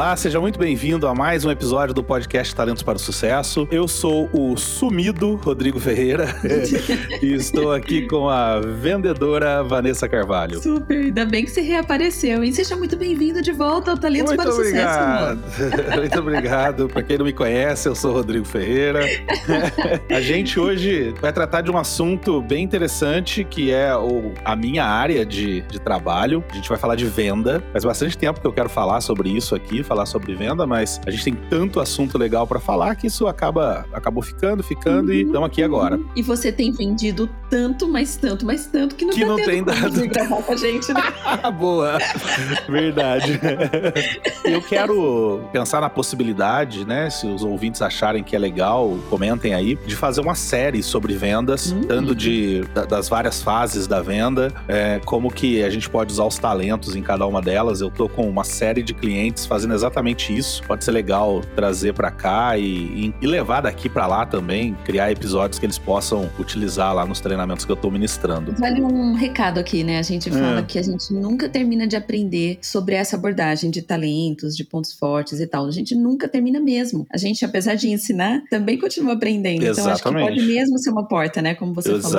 Olá, seja muito bem-vindo a mais um episódio do podcast Talentos para o Sucesso. Eu sou o sumido Rodrigo Ferreira e estou aqui com a vendedora Vanessa Carvalho. Super, ainda bem que você reapareceu. E seja muito bem-vindo de volta ao Talentos muito para o obrigado. Sucesso. muito obrigado. Para quem não me conhece, eu sou Rodrigo Ferreira. a gente hoje vai tratar de um assunto bem interessante que é o, a minha área de, de trabalho. A gente vai falar de venda. Faz bastante tempo que eu quero falar sobre isso aqui, falar sobre venda, mas a gente tem tanto assunto legal para falar que isso acaba acabou ficando, ficando uhum, e estamos aqui agora. E você tem vendido tanto, mas tanto, mas tanto que não que tá não tem dado gravar com a gente, né? Boa. Verdade. Eu quero pensar na possibilidade, né, se os ouvintes acharem que é legal, comentem aí, de fazer uma série sobre vendas, uhum. tanto de das várias fases da venda, é, como que a gente pode usar os talentos em cada uma delas. Eu tô com uma série de clientes fazendo fazendo exatamente isso. Pode ser legal trazer para cá e, e, levar daqui para lá também, criar episódios que eles possam utilizar lá nos treinamentos que eu tô ministrando. Vale um recado aqui, né? A gente fala é. que a gente nunca termina de aprender sobre essa abordagem de talentos, de pontos fortes e tal. A gente nunca termina mesmo. A gente, apesar de ensinar, também continua aprendendo. Exatamente. Então acho que pode mesmo ser uma porta, né? Como você Exatamente.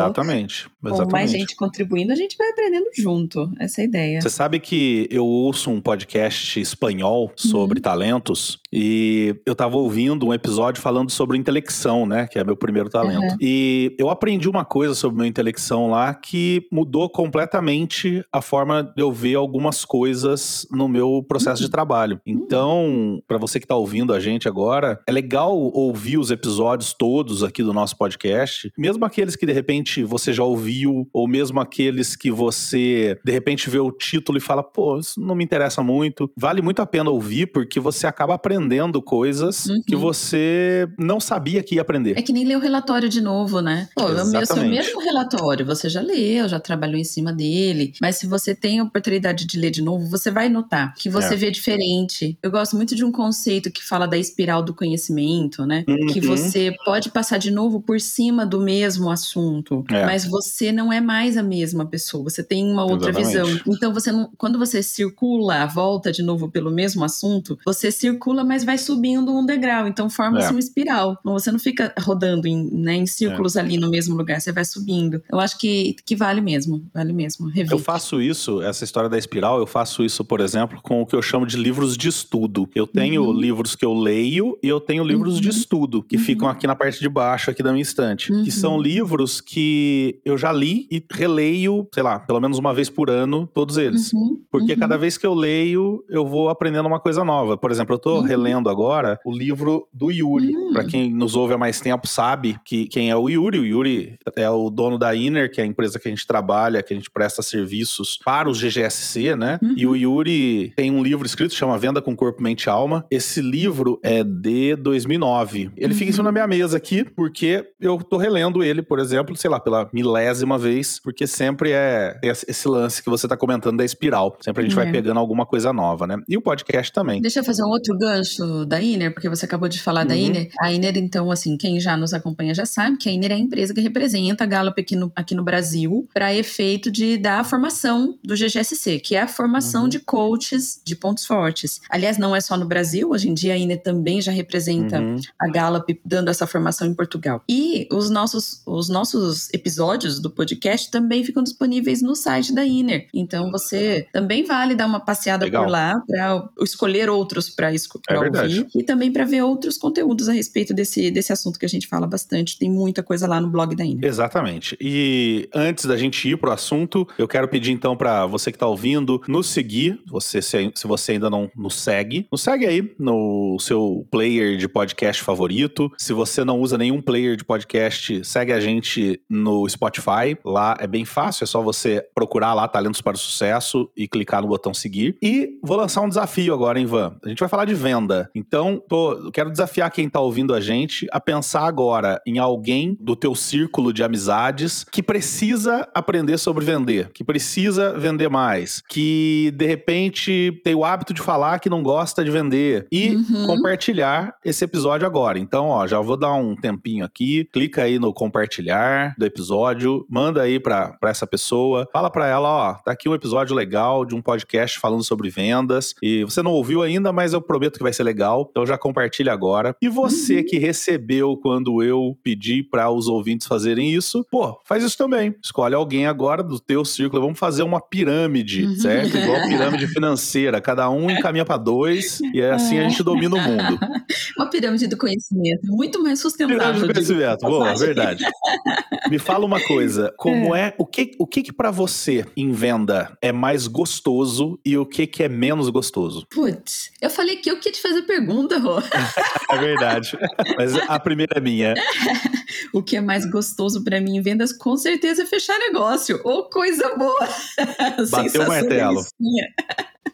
falou. Exatamente. Com mais gente contribuindo, a gente vai aprendendo junto. Essa é a ideia. Você sabe que eu ouço um podcast espanhol sobre uhum. talentos e eu tava ouvindo um episódio falando sobre intelecção, né? Que é meu primeiro talento. Uhum. E eu aprendi uma coisa sobre meu intelecção lá que mudou completamente a forma de eu ver algumas coisas no meu processo uhum. de trabalho. Então, para você que tá ouvindo a gente agora, é legal ouvir os episódios todos aqui do nosso podcast, mesmo aqueles que de repente você já ouviu, ou mesmo aqueles que você de repente vê o título e fala, pô, isso não me interessa muito. Vale muito a pena ouvir, porque você acaba aprendendo coisas uhum. que você não sabia que ia aprender. É que nem ler o relatório de novo, né? Pô, Exatamente. é o mesmo relatório, você já leu, já trabalhou em cima dele, mas se você tem a oportunidade de ler de novo, você vai notar que você é. vê diferente. Eu gosto muito de um conceito que fala da espiral do conhecimento, né? Uhum. Que você pode passar de novo por cima do mesmo assunto, é. mas você não é mais a mesma pessoa, você tem uma outra Exatamente. visão. Então você não, quando você circula, volta de novo pelo mesmo assunto, você circula, mas vai subindo um degrau, então forma-se é. uma espiral. Você não fica rodando em, né, em círculos é. ali no mesmo lugar, você vai subindo. Eu acho que, que vale mesmo, vale mesmo. Eu faço isso, essa história da espiral, eu faço isso, por exemplo, com o que eu chamo de livros de estudo. Eu tenho uhum. livros que eu leio e eu tenho livros uhum. de estudo, que uhum. ficam aqui na parte de baixo aqui da minha estante. Que uhum. são livros que eu já li e releio, sei lá, pelo menos uma vez por ano, todos eles. Uhum. Porque cada uhum. vez que eu leio, eu vou aprendendo uma coisa nova. Por exemplo, eu tô uhum. Relendo agora o livro do Yuri. Uhum. Para quem nos ouve há mais tempo sabe que quem é o Yuri. O Yuri é o dono da Inner, que é a empresa que a gente trabalha, que a gente presta serviços para os GGSC, né? Uhum. E o Yuri tem um livro escrito chama Venda com Corpo, Mente e Alma. Esse livro é de 2009. Ele fica em cima da minha mesa aqui porque eu tô relendo ele, por exemplo, sei lá, pela milésima vez, porque sempre é esse lance que você tá comentando da espiral. Sempre a gente é. vai pegando alguma coisa nova, né? E o podcast também. Deixa eu fazer um outro gancho da Iner, porque você acabou de falar uhum. da Iner. A Iner, então, assim, quem já nos acompanha já sabe que a Iner é a empresa que representa a Gallup aqui no, aqui no Brasil para efeito de dar a formação do GGSC, que é a formação uhum. de coaches de pontos fortes. Aliás, não é só no Brasil, hoje em dia a Iner também já representa uhum. a Gallup dando essa formação em Portugal. E os nossos, os nossos episódios do podcast também ficam disponíveis no site da Iner. Então você também vale dar uma passeada Legal. por lá para escolher outros para é ouvir e também para ver outros conteúdos a respeito desse, desse assunto que a gente fala bastante. Tem muita coisa lá no blog da Iner. Exatamente. E antes da gente ir pro assunto, eu quero pedir então para você que está ouvindo nos seguir. Você se, se você ainda não nos segue, nos segue aí no seu player de podcast favorito. Se você não usa nenhum player de podcast, segue a gente no Spotify. Lá é bem fácil, é só você procurar lá Talentos para o Sucesso e clicar no botão seguir. E vou lançar um desafio desafio agora, hein, Van? A gente vai falar de venda. Então, tô, quero desafiar quem tá ouvindo a gente a pensar agora em alguém do teu círculo de amizades que precisa aprender sobre vender, que precisa vender mais, que de repente tem o hábito de falar que não gosta de vender e uhum. compartilhar esse episódio agora. Então, ó, já vou dar um tempinho aqui, clica aí no compartilhar do episódio, manda aí para essa pessoa, fala para ela, ó, tá aqui um episódio legal de um podcast falando sobre vendas e você não ouviu ainda, mas eu prometo que vai ser legal, então já compartilha agora. E você uhum. que recebeu quando eu pedi para os ouvintes fazerem isso, pô, faz isso também. Escolhe alguém agora do teu círculo, vamos fazer uma pirâmide, uhum. certo? Igual pirâmide financeira, cada um encaminha para dois e assim a gente domina o mundo. Uma pirâmide do conhecimento, muito mais sustentável. Pirâmide do conhecimento, boa, verdade. Me fala uma coisa, como é, é o que o que, que para você em venda é mais gostoso e o que que é menos gostoso? Putz, eu falei que eu queria te fazer pergunta, Rô. é verdade. Mas a primeira é minha. o que é mais gostoso para mim em vendas com certeza é fechar negócio. Ô, oh, coisa boa. Bateu o martelo.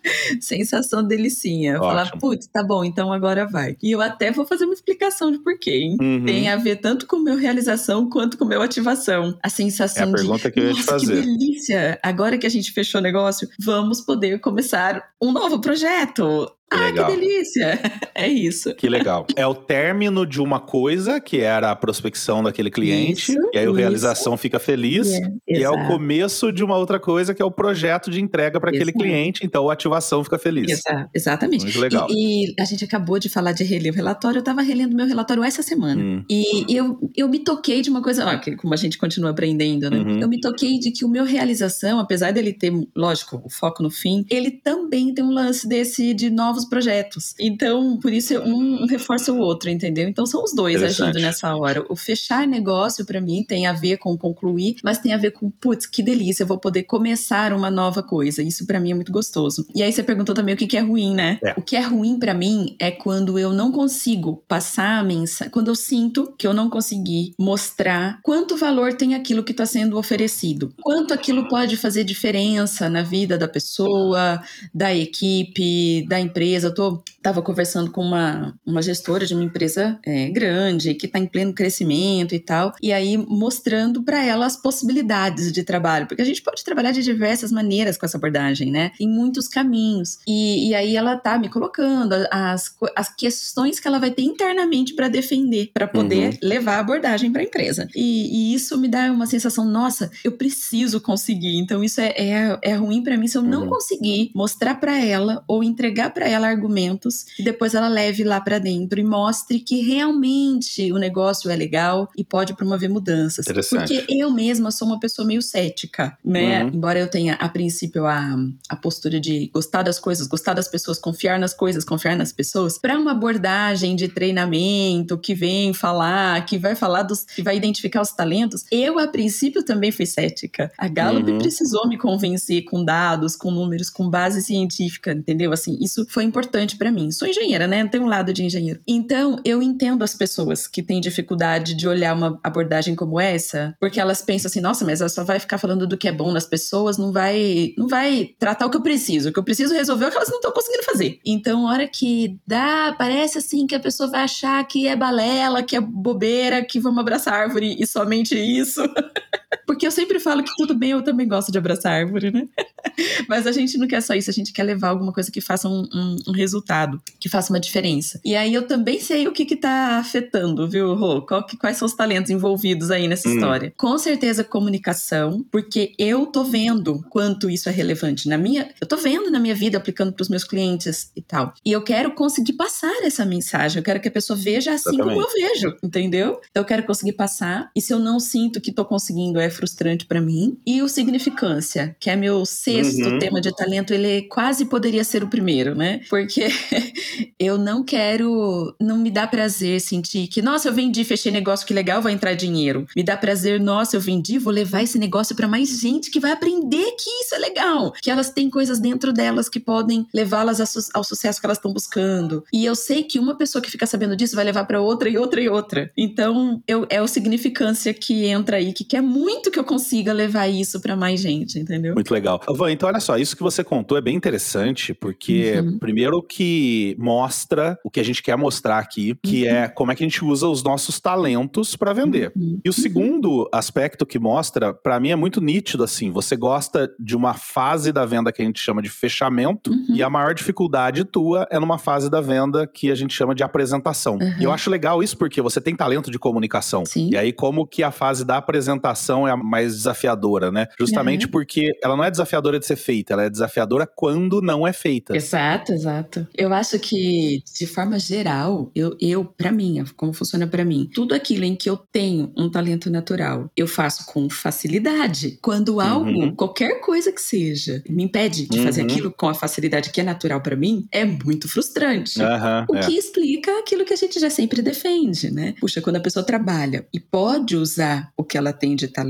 Sensação delicinha. Falar, putz, tá bom, então agora vai. E eu até vou fazer uma explicação de porquê, hein? Uhum. Tem a ver tanto com meu realização quanto com meu ativação. A sensação é a pergunta de, que eu ia te fazer. que delícia! Agora que a gente fechou o negócio, vamos poder começar um novo projeto. Ah, legal. que delícia! É isso. Que legal. É o término de uma coisa, que era a prospecção daquele cliente, isso, e aí a realização fica feliz, yeah, e é o começo de uma outra coisa, que é o projeto de entrega para aquele cliente, então a ativação fica feliz. Exato, exatamente. Muito legal. E, e, a gente acabou de falar de reler o relatório, eu estava relendo meu relatório essa semana, hum. e eu, eu me toquei de uma coisa, ó, que como a gente continua aprendendo, né? Uhum. Eu me toquei de que o meu realização, apesar dele ter, lógico, o foco no fim, ele também tem um lance desse de novos novos projetos. Então, por isso, um, reforça o outro, entendeu? Então, são os dois agindo nessa hora. O fechar negócio, para mim, tem a ver com concluir, mas tem a ver com, putz, que delícia, eu vou poder começar uma nova coisa. Isso para mim é muito gostoso. E aí você perguntou também o que, que é ruim, né? É. O que é ruim para mim é quando eu não consigo passar a mensagem, quando eu sinto que eu não consegui mostrar quanto valor tem aquilo que está sendo oferecido, quanto aquilo pode fazer diferença na vida da pessoa, da equipe, da empresa empresa, eu tô, tava conversando com uma, uma gestora de uma empresa é, grande, que está em pleno crescimento e tal, e aí mostrando para ela as possibilidades de trabalho, porque a gente pode trabalhar de diversas maneiras com essa abordagem, né? Em muitos caminhos. E, e aí ela tá me colocando as, as questões que ela vai ter internamente para defender, para poder uhum. levar a abordagem para a empresa. E, e, isso me dá uma sensação, nossa, eu preciso conseguir. Então isso é, é, é ruim para mim se eu não uhum. conseguir mostrar para ela ou entregar para ela ela argumentos e depois ela leve lá para dentro e mostre que realmente o negócio é legal e pode promover mudanças. Porque eu mesma sou uma pessoa meio cética, né? Uhum. Embora eu tenha a princípio a, a postura de gostar das coisas, gostar das pessoas, confiar nas coisas, confiar nas pessoas, para uma abordagem de treinamento que vem falar, que vai falar dos, que vai identificar os talentos, eu a princípio também fui cética. A Gallup uhum. precisou me convencer com dados, com números, com base científica, entendeu? Assim, isso foi importante para mim. Sou engenheira, né? Tem um lado de engenheiro. Então, eu entendo as pessoas que têm dificuldade de olhar uma abordagem como essa, porque elas pensam assim: nossa, mas ela só vai ficar falando do que é bom nas pessoas, não vai, não vai tratar o que eu preciso. O que eu preciso resolver é o que elas não estão conseguindo fazer. Então, hora que dá, parece assim que a pessoa vai achar que é balela, que é bobeira, que vamos abraçar a árvore e somente isso. Porque eu sempre falo que tudo bem, eu também gosto de abraçar árvore, né? Mas a gente não quer só isso, a gente quer levar alguma coisa que faça um, um, um resultado, que faça uma diferença. E aí eu também sei o que que tá afetando, viu, Rô? Que, quais são os talentos envolvidos aí nessa hum. história? Com certeza comunicação, porque eu tô vendo quanto isso é relevante na minha, eu tô vendo na minha vida aplicando para os meus clientes e tal. E eu quero conseguir passar essa mensagem, eu quero que a pessoa veja assim Exatamente. como eu vejo, entendeu? Então eu quero conseguir passar, e se eu não sinto que tô conseguindo é frustrante para mim. E o significância, que é meu sexto uhum. tema de talento, ele quase poderia ser o primeiro, né? Porque eu não quero, não me dá prazer sentir que, nossa, eu vendi, fechei negócio, que legal, vai entrar dinheiro. Me dá prazer, nossa, eu vendi, vou levar esse negócio para mais gente que vai aprender que isso é legal, que elas têm coisas dentro delas que podem levá-las ao sucesso que elas estão buscando. E eu sei que uma pessoa que fica sabendo disso vai levar para outra e outra e outra. Então, eu, é o significância que entra aí, que quer muito muito que eu consiga levar isso para mais gente, entendeu? Muito legal. Van, então olha só, isso que você contou é bem interessante, porque uhum. primeiro que mostra o que a gente quer mostrar aqui, que uhum. é como é que a gente usa os nossos talentos para vender. Uhum. E o segundo aspecto que mostra, para mim é muito nítido assim, você gosta de uma fase da venda que a gente chama de fechamento uhum. e a maior dificuldade tua é numa fase da venda que a gente chama de apresentação. E eu acho legal isso porque você tem talento de comunicação. Sim. E aí como que a fase da apresentação é a mais desafiadora, né? Justamente porque ela não é desafiadora de ser feita, ela é desafiadora quando não é feita. Exato, exato. Eu acho que, de forma geral, eu, eu para mim, como funciona para mim, tudo aquilo em que eu tenho um talento natural, eu faço com facilidade. Quando algo, uhum. qualquer coisa que seja, me impede de uhum. fazer aquilo com a facilidade que é natural para mim, é muito frustrante. Uhum, o é. que explica aquilo que a gente já sempre defende, né? Puxa, quando a pessoa trabalha e pode usar o que ela tem de talento,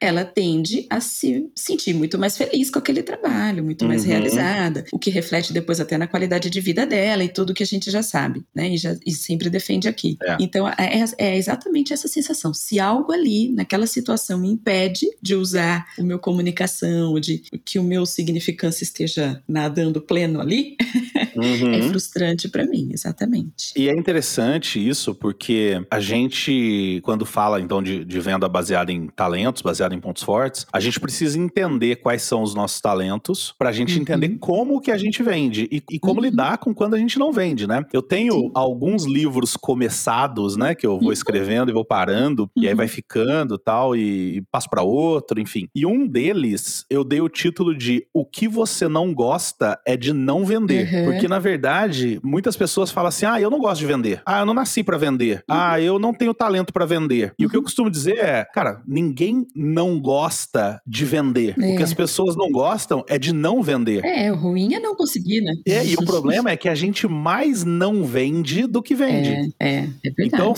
ela tende a se sentir muito mais feliz com aquele trabalho, muito mais uhum. realizada, o que reflete depois até na qualidade de vida dela e tudo que a gente já sabe, né? E, já, e sempre defende aqui. É. Então, é, é, é exatamente essa sensação. Se algo ali, naquela situação, me impede de usar o meu comunicação, de que o meu significância esteja nadando pleno ali, uhum. é frustrante para mim, exatamente. E é interessante isso, porque a gente, quando fala então de, de venda baseada em talentos, baseada em pontos fortes, a gente precisa entender quais são os nossos talentos para a gente uhum. entender como que a gente vende e, e como uhum. lidar com quando a gente não vende, né? Eu tenho Sim. alguns livros começados, né, que eu vou uhum. escrevendo e vou parando e aí vai uhum. ficando tal e, e passo para outro, enfim. E um deles eu dei o título de O que você não gosta é de não vender, uhum. porque na verdade muitas pessoas falam assim: "Ah, eu não gosto de vender. Ah, eu não nasci para vender. Uhum. Ah, eu não tenho talento para vender". E o que eu costumo dizer é, cara, ninguém não gosta de vender. É. O que as pessoas não gostam é de não vender. É, o ruim é não conseguir, né? É, e o problema é que a gente mais não vende do que vende. É, é, é verdade. Então,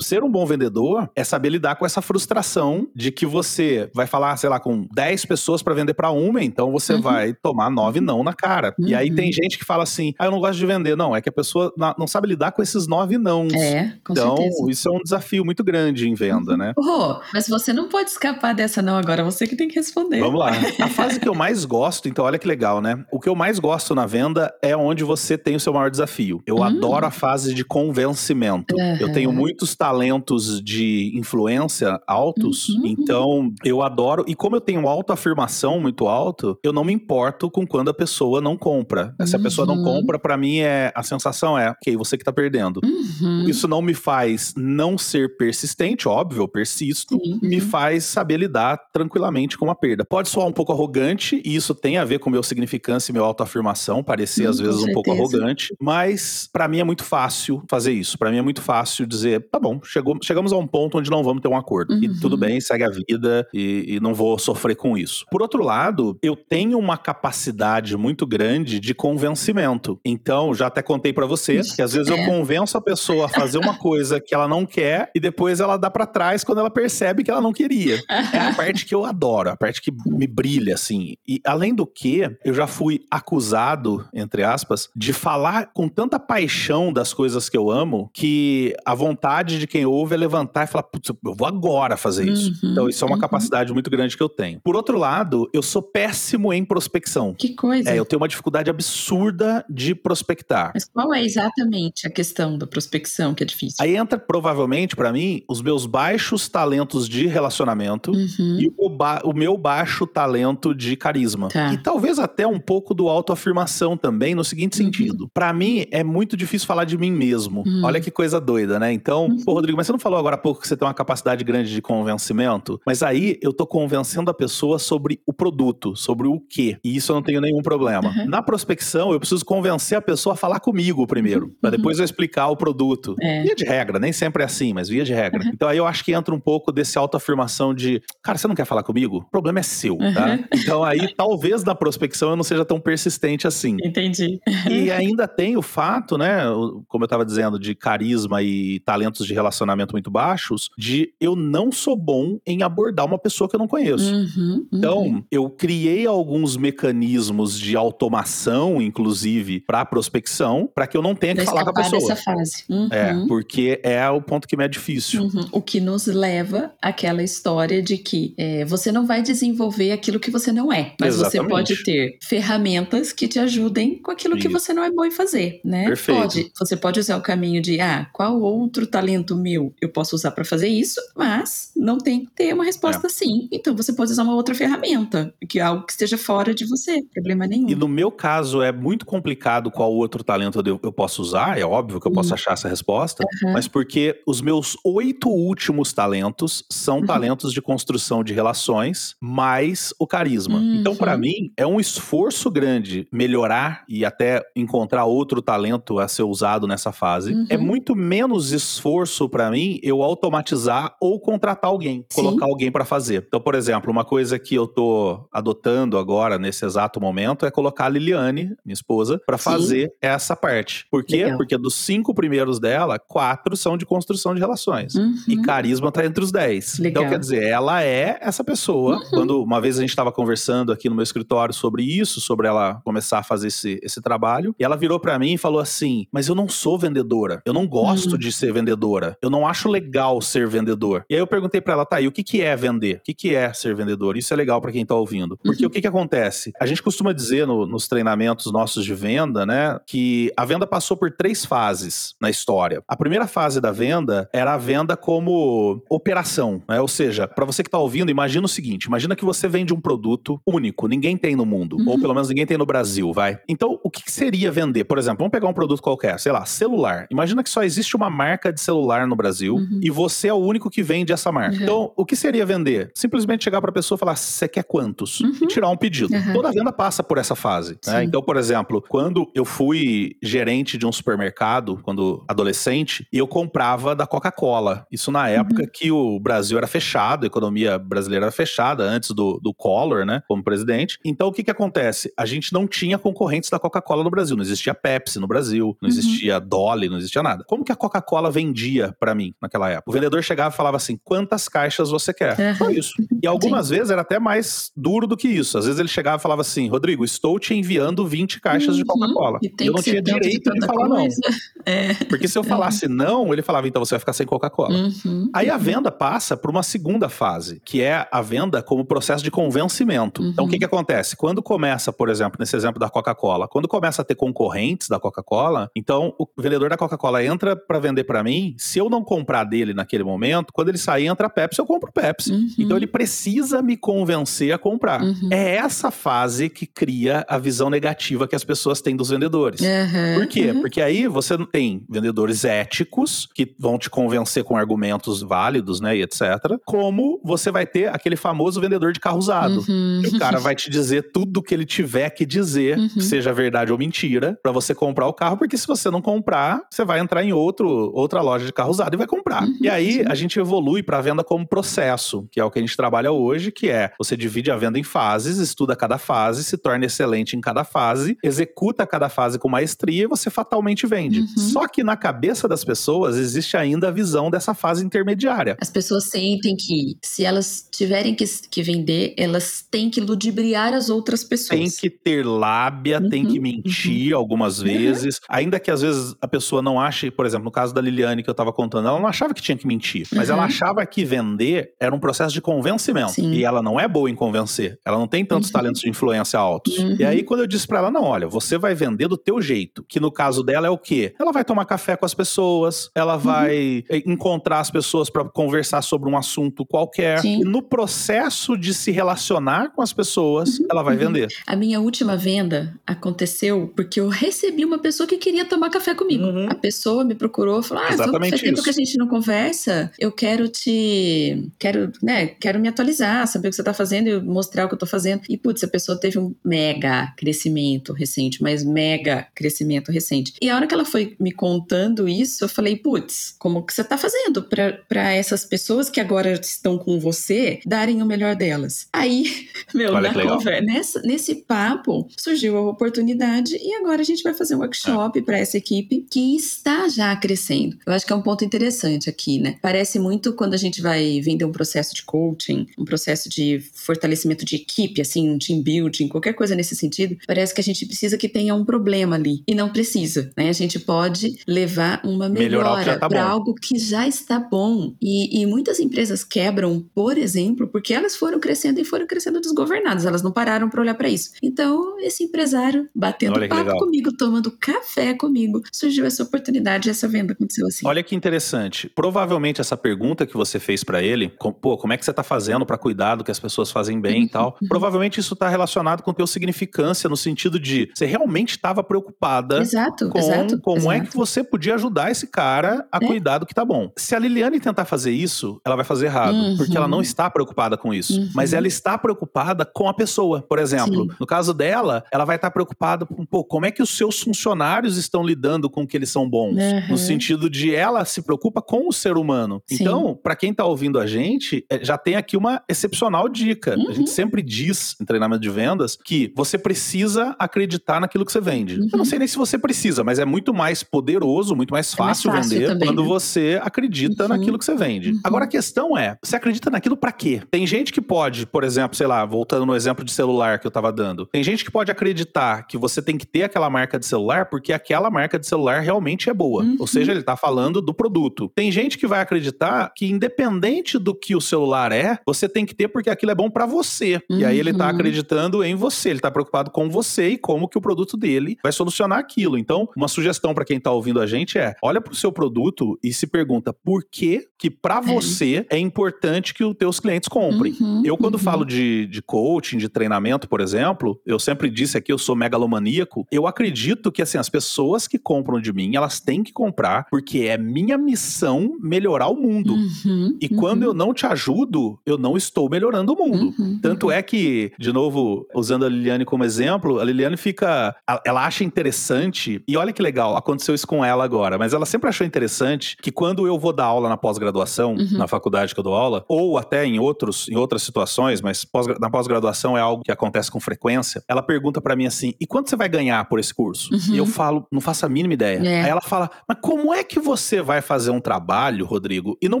ser um bom vendedor é saber lidar com essa frustração de que você vai falar, sei lá, com 10 pessoas para vender para uma, então você uhum. vai tomar nove não na cara. Uhum. E aí tem uhum. gente que fala assim: ah, eu não gosto de vender. Não, é que a pessoa não sabe lidar com esses nove não. É, com então, certeza. isso é um desafio muito grande em venda, uhum. né? Oh, mas você não pode escapar dessa não agora, você que tem que responder. Vamos lá. A fase que eu mais gosto, então olha que legal, né? O que eu mais gosto na venda é onde você tem o seu maior desafio. Eu hum. adoro a fase de convencimento. Uhum. Eu tenho muitos talentos de influência altos, uhum. então eu adoro. E como eu tenho autoafirmação muito alto, eu não me importo com quando a pessoa não compra. Se a pessoa não uhum. compra, para mim é a sensação é, ok, você que tá perdendo. Uhum. Isso não me faz não ser persistente, óbvio, eu persisto, me faz saber lidar tranquilamente com a perda. Pode soar um pouco arrogante, e isso tem a ver com meu significância e minha autoafirmação, parecer hum, às vezes um pouco arrogante, mas para mim é muito fácil fazer isso. Para mim é muito fácil dizer, tá bom, chegou, chegamos a um ponto onde não vamos ter um acordo. Uhum. E tudo bem, segue a vida e, e não vou sofrer com isso. Por outro lado, eu tenho uma capacidade muito grande de convencimento. Então, já até contei para você que às vezes é. eu convenço a pessoa a fazer uma coisa que ela não quer e depois ela dá para trás quando ela percebe que ela não queria. É a parte que eu adoro, a parte que me brilha, assim. E além do que, eu já fui acusado, entre aspas, de falar com tanta paixão das coisas que eu amo que a vontade de quem ouve é levantar e falar, putz, eu vou agora fazer isso. Uhum, então, isso é uma uhum. capacidade muito grande que eu tenho. Por outro lado, eu sou péssimo em prospecção. Que coisa. É, eu tenho uma dificuldade absurda de prospectar. Mas qual é exatamente a questão da prospecção que é difícil? Aí entra, provavelmente, para mim, os meus baixos talentos de relacionamento uhum. e o, o, meu baixo talento de carisma. Tá. E talvez até um pouco do autoafirmação também, no seguinte uhum. sentido. Para mim, é muito difícil falar de mim mesmo. Uhum. Olha que coisa doida, né? Então, uhum. pô, Rodrigo, mas você não falou agora há pouco que você tem uma capacidade grande de convencimento? Mas aí eu tô convencendo a pessoa sobre o produto, sobre o quê. E isso eu não tenho nenhum problema. Uhum. Na prospecção, eu preciso convencer a pessoa a falar comigo primeiro, para uhum. depois eu explicar o produto. É. Via de regra, nem sempre é assim, mas via de regra. Então aí eu acho que entra um pouco desse autoafirmação de, cara, você não quer falar comigo? O problema é seu, tá? Então aí talvez na prospecção eu não seja tão persistente assim. Entendi. E ainda tem o fato, né, como eu estava dizendo, de carisma e talentos de relacionamento muito baixos, de eu não sou bom em abordar uma pessoa que eu não conheço. Uhum, uhum. Então, eu criei alguns mecanismos de automação, inclusive, para prospecção, para que eu não tenha que falar com a pessoa. dessa fase. Uhum. É, porque é o ponto que me é difícil. Uhum. O que nos leva àquela história de que é, você não vai desenvolver aquilo que você não é, mas você Exatamente. pode ter ferramentas que te ajudem com aquilo que Isso. você não é bom em fazer, né? Perfeito. Pode, você pode usar o caminho de, ah, qual outro talento meu eu posso usar para fazer isso, mas não tem que ter uma É. resposta sim. Então você pode usar uma outra ferramenta, que é algo que esteja fora de você, problema nenhum. E no meu caso é muito complicado qual outro talento eu, eu posso usar, é óbvio que eu posso Uhum. achar essa resposta, Uhum. mas porque os meus oito últimos talentos são Uhum. talentos de construção de relações, mais o carisma. Então, para Uhum. mim, é um esforço grande melhorar e até encontrar outro talento a ser usado nessa fase. Uhum. É muito menos esforço para mim eu automatizar ou contratar alguém, Sim. colocar alguém para fazer. Então, por exemplo, uma coisa que eu tô adotando agora nesse exato momento é colocar a Liliane, minha esposa, para fazer essa parte. Por quê? Legal. Porque dos cinco primeiros dela, quatro são de construção de relações. Uhum. E carisma tá entre os 10. Legal. Então, quer dizer, ela é essa pessoa. Uhum. Quando uma vez a gente estava conversando aqui no meu escritório sobre isso, sobre ela começar a fazer esse, esse trabalho, e ela virou para mim e falou assim: Mas eu não sou vendedora. Eu não gosto Uhum. de ser vendedora. Eu não acho legal ser vendedor. E aí eu perguntei para ela, tá, e o que, que é vender? O que, que é ser vendedor? Isso é legal para quem tá ouvindo. Porque Uhum. o que, que acontece? A gente costuma dizer no- nos treinamentos nossos de venda, né, que a venda passou por três fases na história. A primeira fase da venda era a venda como operação, né? Ou seja, para você que tá ouvindo, imagina o seguinte: imagina que você vende um produto único, ninguém tem no mundo, Uhum. ou pelo menos ninguém tem no Brasil, vai. Então, o que seria vender? Por exemplo, vamos pegar um produto qualquer, sei lá, celular. Imagina que só existe uma marca de celular no Brasil Uhum. e você é o único que vende essa marca. Uhum. Então, o que seria vender? Simplesmente chegar para a pessoa e falar: você quer quantos? Uhum. E tirar um pedido. Uhum. Toda venda passa por essa fase. né? Então, por exemplo, quando eu fui gerente de um supermercado, quando adolescente, eu comprava da Coca-Cola. Isso na época que o Brasil era fechado, a economia brasileira era fechada, antes do, do Collor, né, como presidente. Então, o que que acontece? A gente não tinha concorrentes da Coca-Cola no Brasil. Não existia Pepsi no Brasil, não Uhum. existia Dolly, não existia nada. Como que a Coca-Cola vendia pra mim naquela época? O vendedor chegava e falava assim: quantas caixas você quer? Uhum. Só isso. E algumas vezes era até mais duro do que isso. Às vezes ele chegava e falava assim: Rodrigo, estou te enviando 20 caixas de Uhum. Coca-Cola. E tem eu não tinha de direito de, tanta falar não. coisa. É. Porque se eu falasse não, ele falava: então você vai ficar sem Coca-Cola. Uhum. Aí a venda passa por uma segunda fase, que é a venda como processo de convencimento. Uhum. Então o que, que acontece? Quando começa, por exemplo, nesse exemplo da Coca-Cola, quando começa a ter concorrentes da Coca-Cola, então o vendedor da Coca-Cola entra para vender para mim, se eu não comprar dele naquele momento, quando ele sair entra a Pepsi, eu compro Pepsi. Uhum. Então ele precisa me convencer a comprar. Uhum. É essa fase que cria a visão negativa que as pessoas têm dos vendedores. Uhum. Por quê? Uhum. Porque aí você não tem vendedores éticos que vão te convencer com argumentos válidos, né, e etc. Como você vai ter aquele famoso vendedor de carro usado. Uhum. Que o cara vai te dizer tudo que ele tiver que dizer, Uhum. seja verdade ou mentira, pra você comprar o carro, porque se você não comprar, você vai entrar em outro, outra loja de carro usado e vai comprar. Uhum, E aí a gente evolui pra venda como processo, que é o que a gente trabalha hoje, que é você divide a venda em fases, estuda cada fase, se torna excelente em cada fase, executa cada fase com maestria e você fatalmente vende. Uhum. Só que na cabeça das pessoas existe ainda a visão dessa fase intermediária. As pessoas sentem que se elas tiverem que, que vender, elas têm que ludibriar as outras pessoas. Tem que ter lábia, tem Uhum, que mentir algumas vezes. Ainda que às vezes a pessoa não ache, por exemplo, no caso da Liliane que eu tava contando, ela não achava que tinha que mentir. Mas Uhum. ela achava que vender era um processo de convencimento. Sim. E ela não é boa em convencer. Ela não tem tantos Uhum. talentos de influência altos. Uhum. E aí, quando eu disse pra ela, não, olha, você vai vender do teu jeito. Que no caso dela é o quê? Ela vai tomar café com as pessoas, ela vai eh, encontrar as pessoas pra conversar sobre um assunto qualquer. Sim. E no processo de se relacionar com as pessoas, ela vai Uhum. vender. A minha última venda aconteceu porque eu recebi uma pessoa que queria tomar café comigo. Uhum. A pessoa me procurou e falou: Ah, Exatamente faz tempo que a gente não conversa. Eu quero te. Quero, né? Quero me atualizar, saber o que você tá fazendo e mostrar o que eu tô fazendo. E, putz, a pessoa teve um mega crescimento recente, mas mega crescimento recente. E a hora que ela foi me contando isso, eu falei: Putz, como que você tá fazendo pra essas pessoas que agora estão com você darem o melhor delas? Aí, meu, Olha na conversa, nessa, nesse papo surgiu a oportunidade e agora a gente vai fazer um workshop para essa equipe que está já crescendo. Eu acho que é um ponto interessante aqui, né? Parece muito quando a gente vai vender um processo de coaching um processo de fortalecimento de equipe, assim, um team building, qualquer coisa nesse sentido, parece que a gente precisa que tenha um problema ali. E não precisa, né? A gente pode levar uma melhora tá para algo que já está bom. E, e muitas empresas quebram, por exemplo, porque elas foram crescendo e foram crescendo desgovernadas, elas não pararam para olhar para isso. Então, esse empresário batendo papo legal. comigo, tomando café comigo, surgiu essa oportunidade, essa venda aconteceu assim. Olha que interessante. Provavelmente essa pergunta que você fez para ele, pô, como é que você tá fazendo para cuidar do que as pessoas fazem bem uhum, e tal? Uhum. Provavelmente isso tá relacionado com teu significância no sentido de você realmente estava preocupada exato, com exato, como exato. é que você podia ajudar esse cara a é. cuidar do que tá bom. Se a Liliane tentar fazer isso, ela vai fazer errado, uhum. porque ela não está preocupada com isso, uhum. mas ela está preocupada com a pessoa. Por exemplo, Sim. no caso dela, ela vai estar preocupada com, pô, como é que os seus funcionários estão lidando com que eles são bons? No sentido de ela se preocupa com o ser humano. Sim. Então, para quem tá ouvindo a gente, é, já tem aqui uma excepcional dica. Uhum. A gente sempre diz em treinamento de vendas que você precisa acreditar naquilo que você vende. Uhum. Eu não sei nem se você precisa, mas é muito mais poderoso, muito mais fácil, é mais fácil vender também, quando né? você acredita uhum. naquilo que você vende. Uhum. Agora a questão é, você acredita naquilo para quê? Tem gente que pode, por exemplo, sei lá, voltando no exemplo de celular que eu tava dando. Tem gente que pode acreditar que você tem que ter aquela marca de celular porque aquela marca de celular realmente é boa. Ou seja, uhum. ele tá falando do produto. Tem gente que vai acreditar que independente do que o celular é, você tem que ter porque aquilo é bom para você. E aí ele tá uhum. acreditando em você, ele tá preocupado com você e como que o produto dele vai solucionar aquilo. Então, uma sugestão para quem tá ouvindo a gente é: olha pro seu produto e se pergunta por que que para é. você é importante que os teus clientes comprem. Uhum, eu quando uhum. falo de, de coaching, de treinamento, por exemplo, eu sempre disse aqui, eu sou megalomaníaco, eu acredito que assim, as pessoas que compram de mim, elas têm que comprar porque é minha missão melhorar o mundo. Uhum, e quando uhum. eu não te ajudo, eu não estou melhorando o mundo. Uhum, Tanto é que, de novo, usando a Liliane como exemplo, a Liliane fica. Ela acha interessante, e olha que legal, aconteceu isso com ela agora, mas ela sempre achou interessante que quando eu vou dar aula na pós-graduação, uhum. na faculdade que eu dou aula, ou até em, outros, em outras situações, mas pós, na pós-graduação é algo que acontece com frequência, ela pergunta para mim assim: e quanto você vai ganhar por esse curso? E eu falo, não faço a mínima ideia. É. Aí ela fala, mas como é que você vai fazer um trabalho, Rodrigo, e não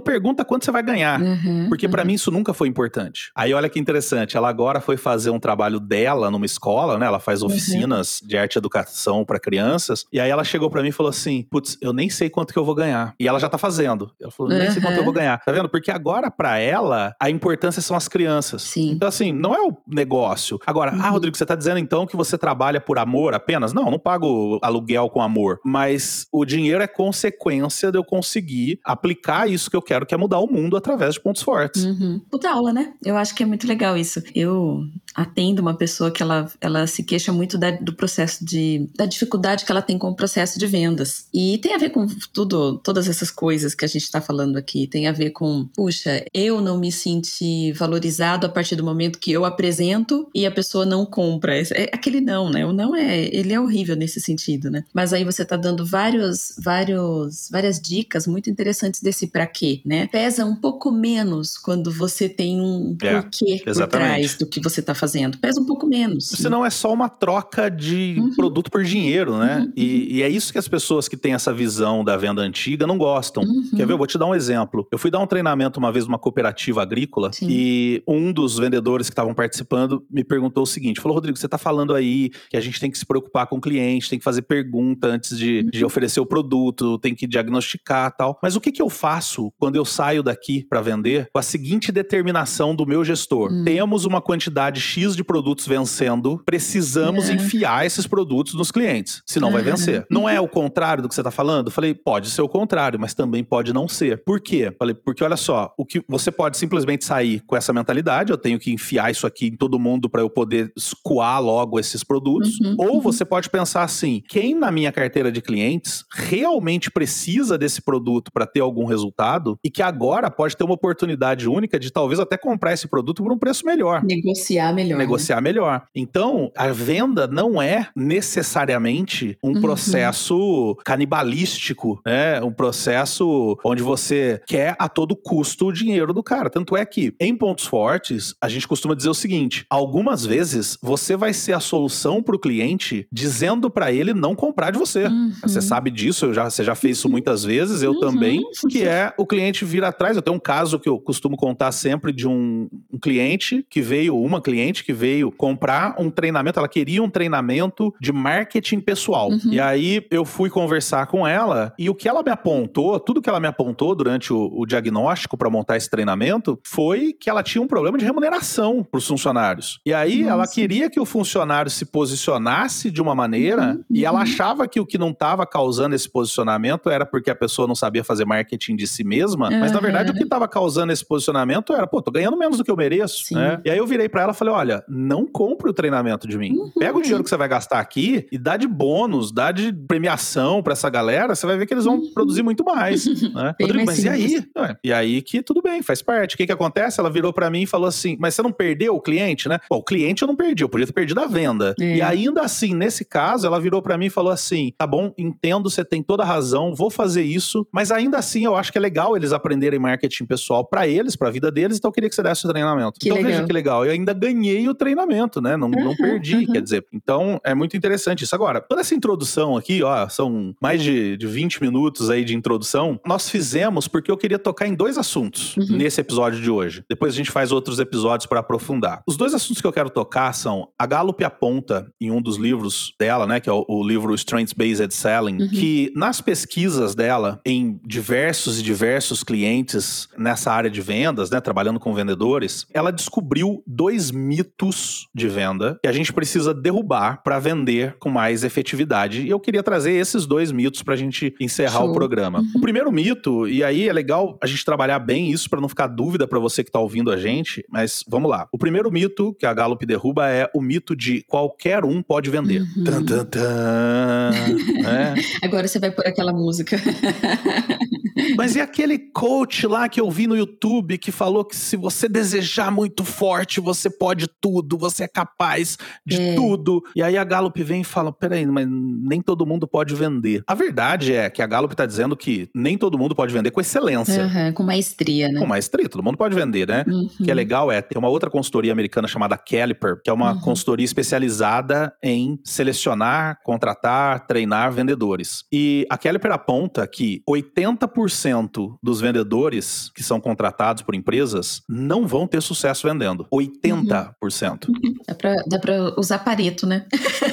pergunta quanto você vai ganhar? Uhum, Porque uhum. para mim isso nunca foi importante. Aí olha que interessante, ela agora foi fazer um trabalho dela numa escola, né? Ela faz uhum. oficinas uhum. de arte e educação para crianças. E aí ela chegou para mim e falou assim: "Putz, eu nem sei quanto que eu vou ganhar". E ela já tá fazendo. Ela falou: "Nem sei quanto eu vou ganhar". Tá vendo? Porque agora para ela a importância são as crianças. Sim. Então assim, não é o negócio. Agora, ah, uhum. Rodrigo, você tá dizendo então que você trabalha por amor apenas? Não, não pago aluguel com amor, mas o dinheiro é consequência de eu conseguir aplicar isso que eu quero, que é mudar o mundo através de pontos fortes. Uhum. Puta aula, né? Eu acho que é muito legal isso. Eu atendo uma pessoa que ela, ela se queixa muito da, do processo de. da dificuldade que ela tem com o processo de vendas. E tem a ver com tudo, todas essas coisas que a gente está falando aqui. Tem a ver com, puxa, eu não me senti valorizado a partir do momento que eu apresento e a pessoa não compra. É aquele não, né? O não é. Ele é horrível nesse sentido, né? Mas aí você está dando vários, vários, várias dicas muito interessantes desse para quê, né? Pesa um pouco menos quando você tem um é, porquê exatamente. por trás do que você está fazendo. Pesa um pouco menos. Senão é só uma troca de uhum. produto por dinheiro, né? Uhum. E, e, é isso que as pessoas que têm essa visão da venda antiga não gostam. Uhum. Quer ver? Eu vou te dar um exemplo. Eu fui dar um treinamento uma vez numa cooperativa agrícola Sim. e um dos vendedores que estavam participando me perguntou o seguinte: falou, Rodrigo, você está falando aí que a gente tem que se preocupar com o cliente, tem que fazer pergunta antes de, de uhum. oferecer o produto, tem que diagnosticar tal. Mas o que, que eu faço quando eu saio daqui para vender com a seguinte determinação do meu gestor? Hum. Temos uma quantidade X de produtos vencendo, precisamos é. enfiar esses produtos nos clientes, senão vai vencer. Não é o contrário do que você está falando? Falei, pode ser o contrário, mas também pode não ser. Por quê? Falei, porque olha só, o que você pode simplesmente sair com essa mentalidade, eu tenho que enfiar isso aqui em todo mundo para eu poder escoar logo esses produtos, uhum, ou uhum. você pode pensar assim, quem na minha carteira de clientes realmente precisa desse produto para ter algum resultado e que agora pode ter uma oportunidade única de talvez até comprar esse produto por um preço melhor. Negociar melhor melhor. Né? Negociar né? melhor. Então, a venda não é necessariamente um uhum. processo canibalístico, né? Um processo onde você quer a todo custo o dinheiro do cara. Tanto é que, em pontos fortes, a gente costuma dizer o seguinte: algumas vezes você vai ser a solução para o cliente dizendo para ele não comprar de você. Uhum. Você sabe disso, já, você já fez isso muitas vezes, eu uhum. também, que é o cliente vir atrás. Eu tenho um caso que eu costumo contar sempre de um, um cliente que veio, uma cliente que veio comprar um treinamento, ela queria um treinamento de marketing pessoal. Uhum. E aí eu fui conversar com ela e o que ela me apontou, tudo que ela me apontou durante o, o diagnóstico para montar esse treinamento foi que ela tinha um problema de remuneração para os funcionários. E aí Nossa. ela queria que o funcionário se posicionasse de uma maneira uhum. e ela uhum. achava que o que não estava causando esse posicionamento era porque a pessoa não sabia fazer marketing de si mesma, uhum. mas na verdade o que estava causando esse posicionamento era, pô, tô ganhando menos do que eu mereço, né? E aí eu virei para ela e falei, olha, não compre o treinamento de mim. Uhum. Pega o dinheiro que você vai gastar aqui e dá de bônus, dá de premiação para essa galera, você vai ver que eles vão uhum. produzir muito mais, né? Rodrigo, mas e aí? E aí que tudo bem, faz parte. O que que acontece? Ela virou para mim e falou assim, mas você não perdeu o cliente, né? Bom, o cliente eu não perdi, eu podia ter perdido a venda. É. E ainda assim, nesse caso, ela virou para mim e falou assim, tá bom, entendo, você tem toda a razão, vou fazer isso, mas ainda assim eu acho que é legal eles aprenderem marketing pessoal para eles, para a vida deles, então eu queria que você desse o treinamento. Que então legal. veja que legal, eu ainda ganhei o treinamento, né? Não, uhum, não perdi, uhum. quer dizer. Então é muito interessante isso. Agora, toda essa introdução aqui, ó, são mais de, de 20 minutos aí de introdução, nós fizemos porque eu queria tocar em dois assuntos uhum. nesse episódio de hoje. Depois a gente faz outros episódios para aprofundar. Os dois assuntos que eu quero tocar são a Gallup aponta em um dos livros dela, né, que é o, o livro Strengths Based Selling, uhum. que nas pesquisas dela em diversos e diversos clientes nessa área de vendas, né, trabalhando com vendedores, ela descobriu dois mitos de venda que a gente precisa derrubar para vender com mais efetividade. E eu queria trazer esses dois mitos para a gente encerrar Show. o programa. Uhum. O primeiro mito, e aí é legal a gente trabalhar bem isso para não ficar dúvida para você que está ouvindo a gente, mas vamos lá. O primeiro mito que a Gallup derruba é o mito de qualquer um pode vender. Uhum. Tan, tan, tan, né? Agora você vai por aquela música. Mas e aquele coach lá que eu vi no YouTube que falou que se você desejar muito forte, você pode tudo, você é capaz de é. tudo. E aí a Gallup vem e fala: peraí, mas nem todo mundo pode vender. A verdade é que a Gallup tá dizendo que nem todo mundo pode vender com excelência. Uhum, com maestria, né? Com maestria, todo mundo pode vender, né? Uhum. O que é legal é ter uma outra consultoria americana chamada Caliper, que é uma uhum. consultoria especializada em selecionar, contratar, treinar vendedores. E a Caliper aponta que 80% dos vendedores que são contratados por empresas não vão ter sucesso vendendo. 80%. Uhum. Dá pra, dá pra usar pareto, né?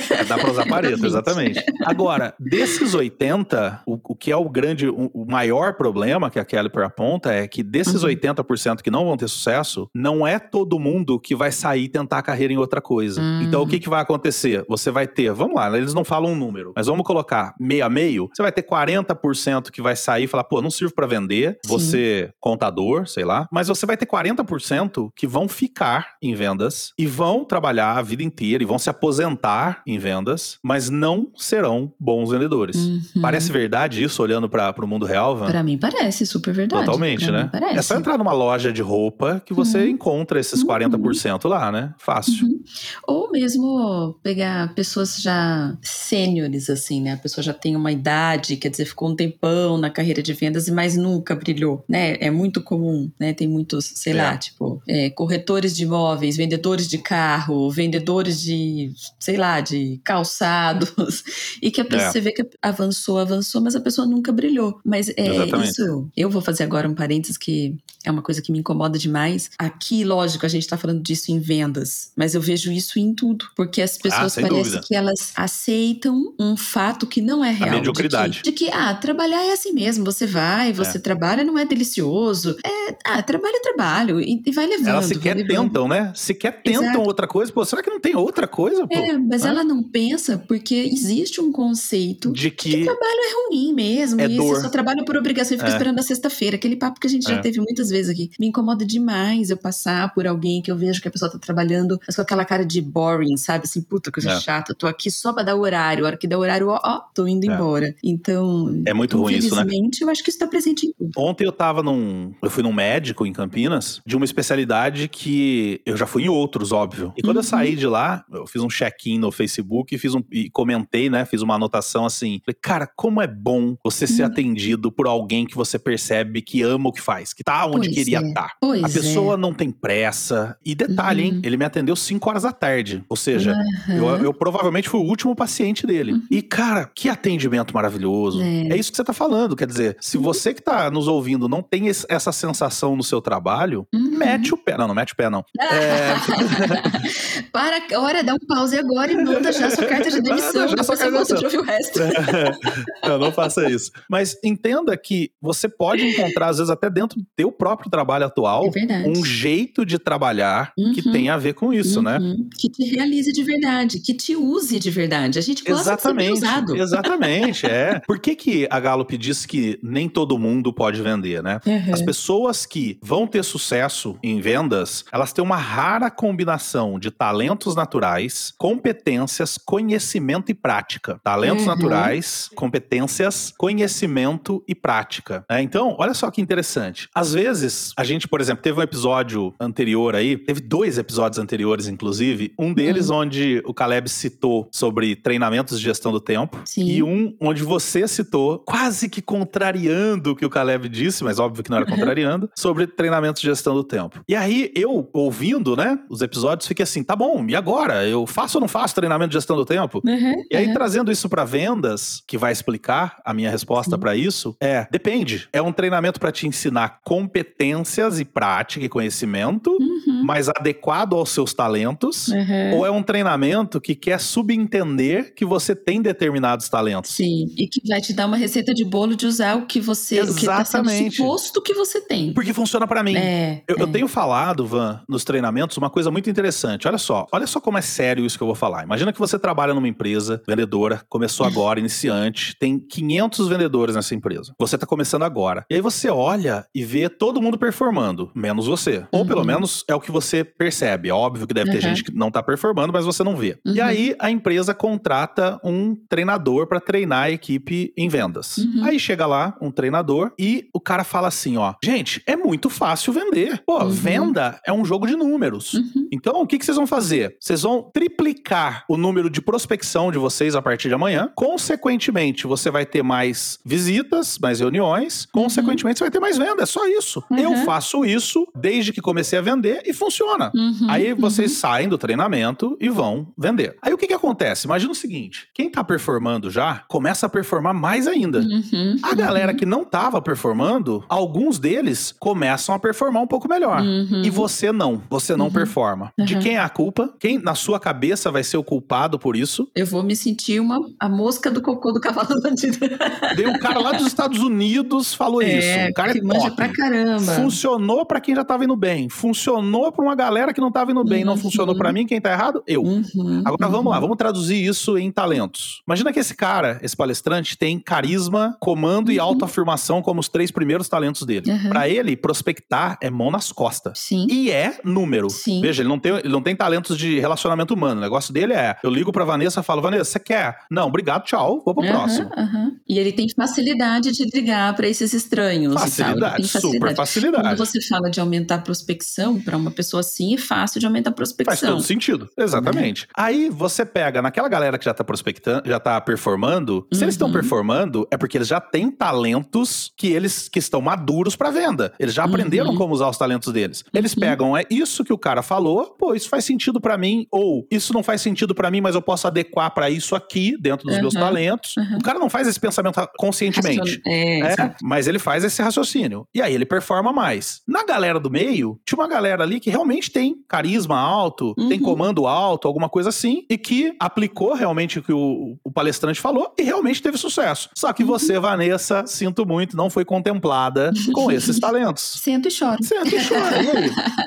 É, dá pra usar pareto, exatamente. Agora, desses 80, o, o que é o grande, o, o, maior problema que a Caliper aponta é que desses uhum. 80% que não vão ter sucesso, não é todo mundo que vai sair tentar a carreira em outra coisa. Uhum. Então, o que, que vai acontecer? Você vai ter, vamos lá, eles não falam um número, mas vamos colocar meio a meio, você vai ter 40% que vai sair e falar, pô, não sirvo para vender, Sim. você contador, sei lá, mas você vai ter 40% que vão ficar em vendas e vão trabalhar a vida inteira e vão se aposentar em vendas, mas não serão bons vendedores. Uhum. Parece verdade isso olhando para o mundo real, Van? Para mim parece super verdade. Totalmente, pra né? É só entrar numa loja de roupa que você uhum. encontra esses 40% uhum. lá, né? Fácil. Uhum. Ou mesmo pegar pessoas já sêniores, assim, né? A pessoa já tem uma idade, quer dizer, ficou um tempão na carreira de vendas, mas nunca brilhou, né? É muito comum, né? Tem muitos, sei é. lá, tipo, é, corretores de imóveis, vendedores de carro, vendedores de, sei lá, de calçados, e que a pessoa, é. você vê que avançou, avançou, mas a pessoa nunca brilhou. Mas é isso, eu vou fazer agora um parênteses que é uma coisa que me incomoda demais. Aqui, lógico, a gente tá falando disso em vendas, mas eu vejo isso em tudo, porque as pessoas ah, parecem dúvida. que elas aceitam um fato que não é real. A mediocridade. De que, de que, ah, trabalhar é assim mesmo, você vai, você é. trabalha, não é delicioso. É, ah, trabalho é trabalho, e, e vai levando. Elas sequer tentam, né? Sequer tentam Exato. outra coisa. Pô, será que não tem outra coisa? Pô? É, mas ela não pensa porque existe um conceito de que, que trabalho é ruim mesmo. É e dor. você só trabalha por obrigação e fica é. esperando a sexta-feira. Aquele papo que a gente já é. teve muitas vezes aqui. Me incomoda demais eu passar por alguém que eu vejo que a pessoa tá trabalhando, mas com aquela cara de boring, sabe? Assim, puta, coisa é. chata. Tô aqui só pra dar horário. A hora que dá horário, ó, ó tô indo é. embora. Então. É muito ruim isso, né? eu acho que isso tá presente em tudo. Ontem eu tava num. Eu fui num médico em Campinas de uma especialidade que eu já fui em outros, óbvio. E quando uhum. eu saí de lá, eu fiz um check-in no Facebook e fiz um e comentei, né? Fiz uma anotação assim. Falei, cara, como é bom você ser uhum. atendido por alguém que você percebe que ama o que faz, que tá onde pois queria estar. É. Tá. a pessoa é. não tem pressa. E detalhe, uhum. hein? Ele me atendeu 5 horas da tarde. Ou seja, eu, eu, provavelmente fui o último paciente dele. Uhum. E, cara, que atendimento maravilhoso. É. é. isso que você tá falando. Quer dizer, se uhum. você que tá nos ouvindo não tem esse, essa sensação no seu trabalho, uhum. mete o pé. Não, não mete o pé, não. É... Para, olha, dá um pause agora e manda já sua carta de demissão. Depois você volta de ouvir o resto. não, não faça isso. Mas entenda que você pode encontrar, às vezes, até dentro do teu próprio trabalho atual, é um jeito de trabalhar uhum. que tem a ver com isso, né? uhum. né? Que te realize de verdade, que te use de verdade. A gente gosta exatamente, de ser usado. Exatamente, é. Por que, que a Gallup diz que nem todo mundo pode vender, né? Uhum. As pessoas que vão ter sucesso em vendas, elas têm uma rara combinação de talentos naturais, competências, conhecimento e prática. Talentos uhum. naturais, competências, conhecimento e prática. É, então, olha só que interessante. Às vezes, a gente, por exemplo, teve um episódio anterior aí, teve dois episódios anteriores, inclusive, um deles uhum. onde o Caleb citou sobre treinamentos de gestão do tempo, Sim. e um onde você citou, quase que contrariando o que o Caleb disse, mas óbvio que não era uhum. contrariando, sobre treinamentos de gestão do tempo. E aí, eu, ouvindo, né, os episódios, fiquei assim, tá bom, e agora? Eu faço ou não faço treinamento de gestão do tempo? Uhum. E aí, trazendo isso para vendas, que vai explicar a minha resposta para isso, é, depende. É um treinamento para te ensinar competências e prática e conhecimento, uhum. Mas adequado aos seus talentos, uhum. ou é um treinamento que quer subentender que você tem determinados talentos. Sim, e que vai te dar uma receita de bolo de usar o que você, Exatamente. o que tá suposto que você tem. Porque funciona para mim. É, eu, é. eu tenho falado, Van, nos treinamentos, uma coisa muito interessante. Olha só, olha só como é sério isso que eu vou falar. Imagina que você trabalha numa empresa vendedora, começou agora, iniciante, tem 500 vendedores nessa empresa. Você tá começando agora. E aí você olha e vê todo mundo performando, menos você. Uhum. Ou pelo menos é o que você percebe. É óbvio que deve uhum. ter gente que não tá performando, mas você não vê. Uhum. E aí a empresa contrata um treinador para treinar a equipe em vendas. Uhum. Aí chega lá um treinador e o cara fala assim, ó, gente, é muito fácil vender. Pô, uhum. venda é um jogo de números. Uhum. Então, o que, que vocês vão fazer? Vocês vão triplicar o número de prospecção de vocês a partir de amanhã. Consequentemente, você vai ter mais visitas, mais reuniões. Uhum. Consequentemente, você vai ter mais venda. É só isso. Eu faço isso desde que comecei a vender e funciona. Uhum. Aí vocês saem do treinamento e vão vender. Aí o que, que acontece? Imagina o seguinte: quem tá performando já começa a performar mais ainda. Uhum. A galera que não tava performando, alguns deles começam a performar um pouco melhor. E você não. Você não performa. De quem é a culpa? Quem na sua cabeça vai ser o culpado por isso? Eu vou me sentir uma a mosca do cocô do cavalo bandido. Veio um cara lá dos Estados Unidos falou é, isso. O cara é que manja pra caramba. Funcionou para quem já tava indo bem. Funcionou para uma galera que não tava indo bem. Uhum. Não funcionou para mim, quem tá errado? Eu. Uhum. Agora uhum. vamos lá, vamos traduzir isso em talentos. Imagina que esse cara, esse palestrante, tem carisma, comando e uhum. autoafirmação como os três primeiros talentos dele. Uhum. Para ele, prospectar é mão nas costas. Sim. E é número. Sim. Veja, ele não tem, ele não tem talentos de relacionamento humano. O negócio dele é: eu ligo pra Vanessa e falo, Vanessa, você quer? Não, obrigado, tchau, vou pro uhum, próximo. Uhum. E ele tem facilidade de ligar para esses estranhos. Facilidade, facilidade, super facilidade. Quando você fala de aumentar a prospecção, para uma pessoa assim, é fácil de aumentar a prospecção. Faz todo sentido, exatamente. Uhum. Aí você pega naquela galera que já tá prospectando, já tá performando, se eles estão uhum. performando, é porque eles já têm talentos que eles que estão maduros para venda. Eles já aprenderam uhum. como usar os talentos deles. Eles uhum. pegam, é isso que o cara falou, pô, isso faz sentido para mim, ou isso não faz sentido para mim, mas eu posso adequar para isso aqui, dentro dos meus talentos. O cara não faz esse pensamento conscientemente. É, é mas ele faz esse raciocínio. E aí ele performa mais. Na galera do meio, tinha uma galera ali que realmente tem carisma alto, uhum. tem comando alto, alguma coisa assim, e que aplicou realmente o que o, o palestrante falou e realmente teve sucesso. Só que uhum. você, Vanessa, sinto muito, não foi contemplada com esses talentos. Sento e choro. Sento e choro.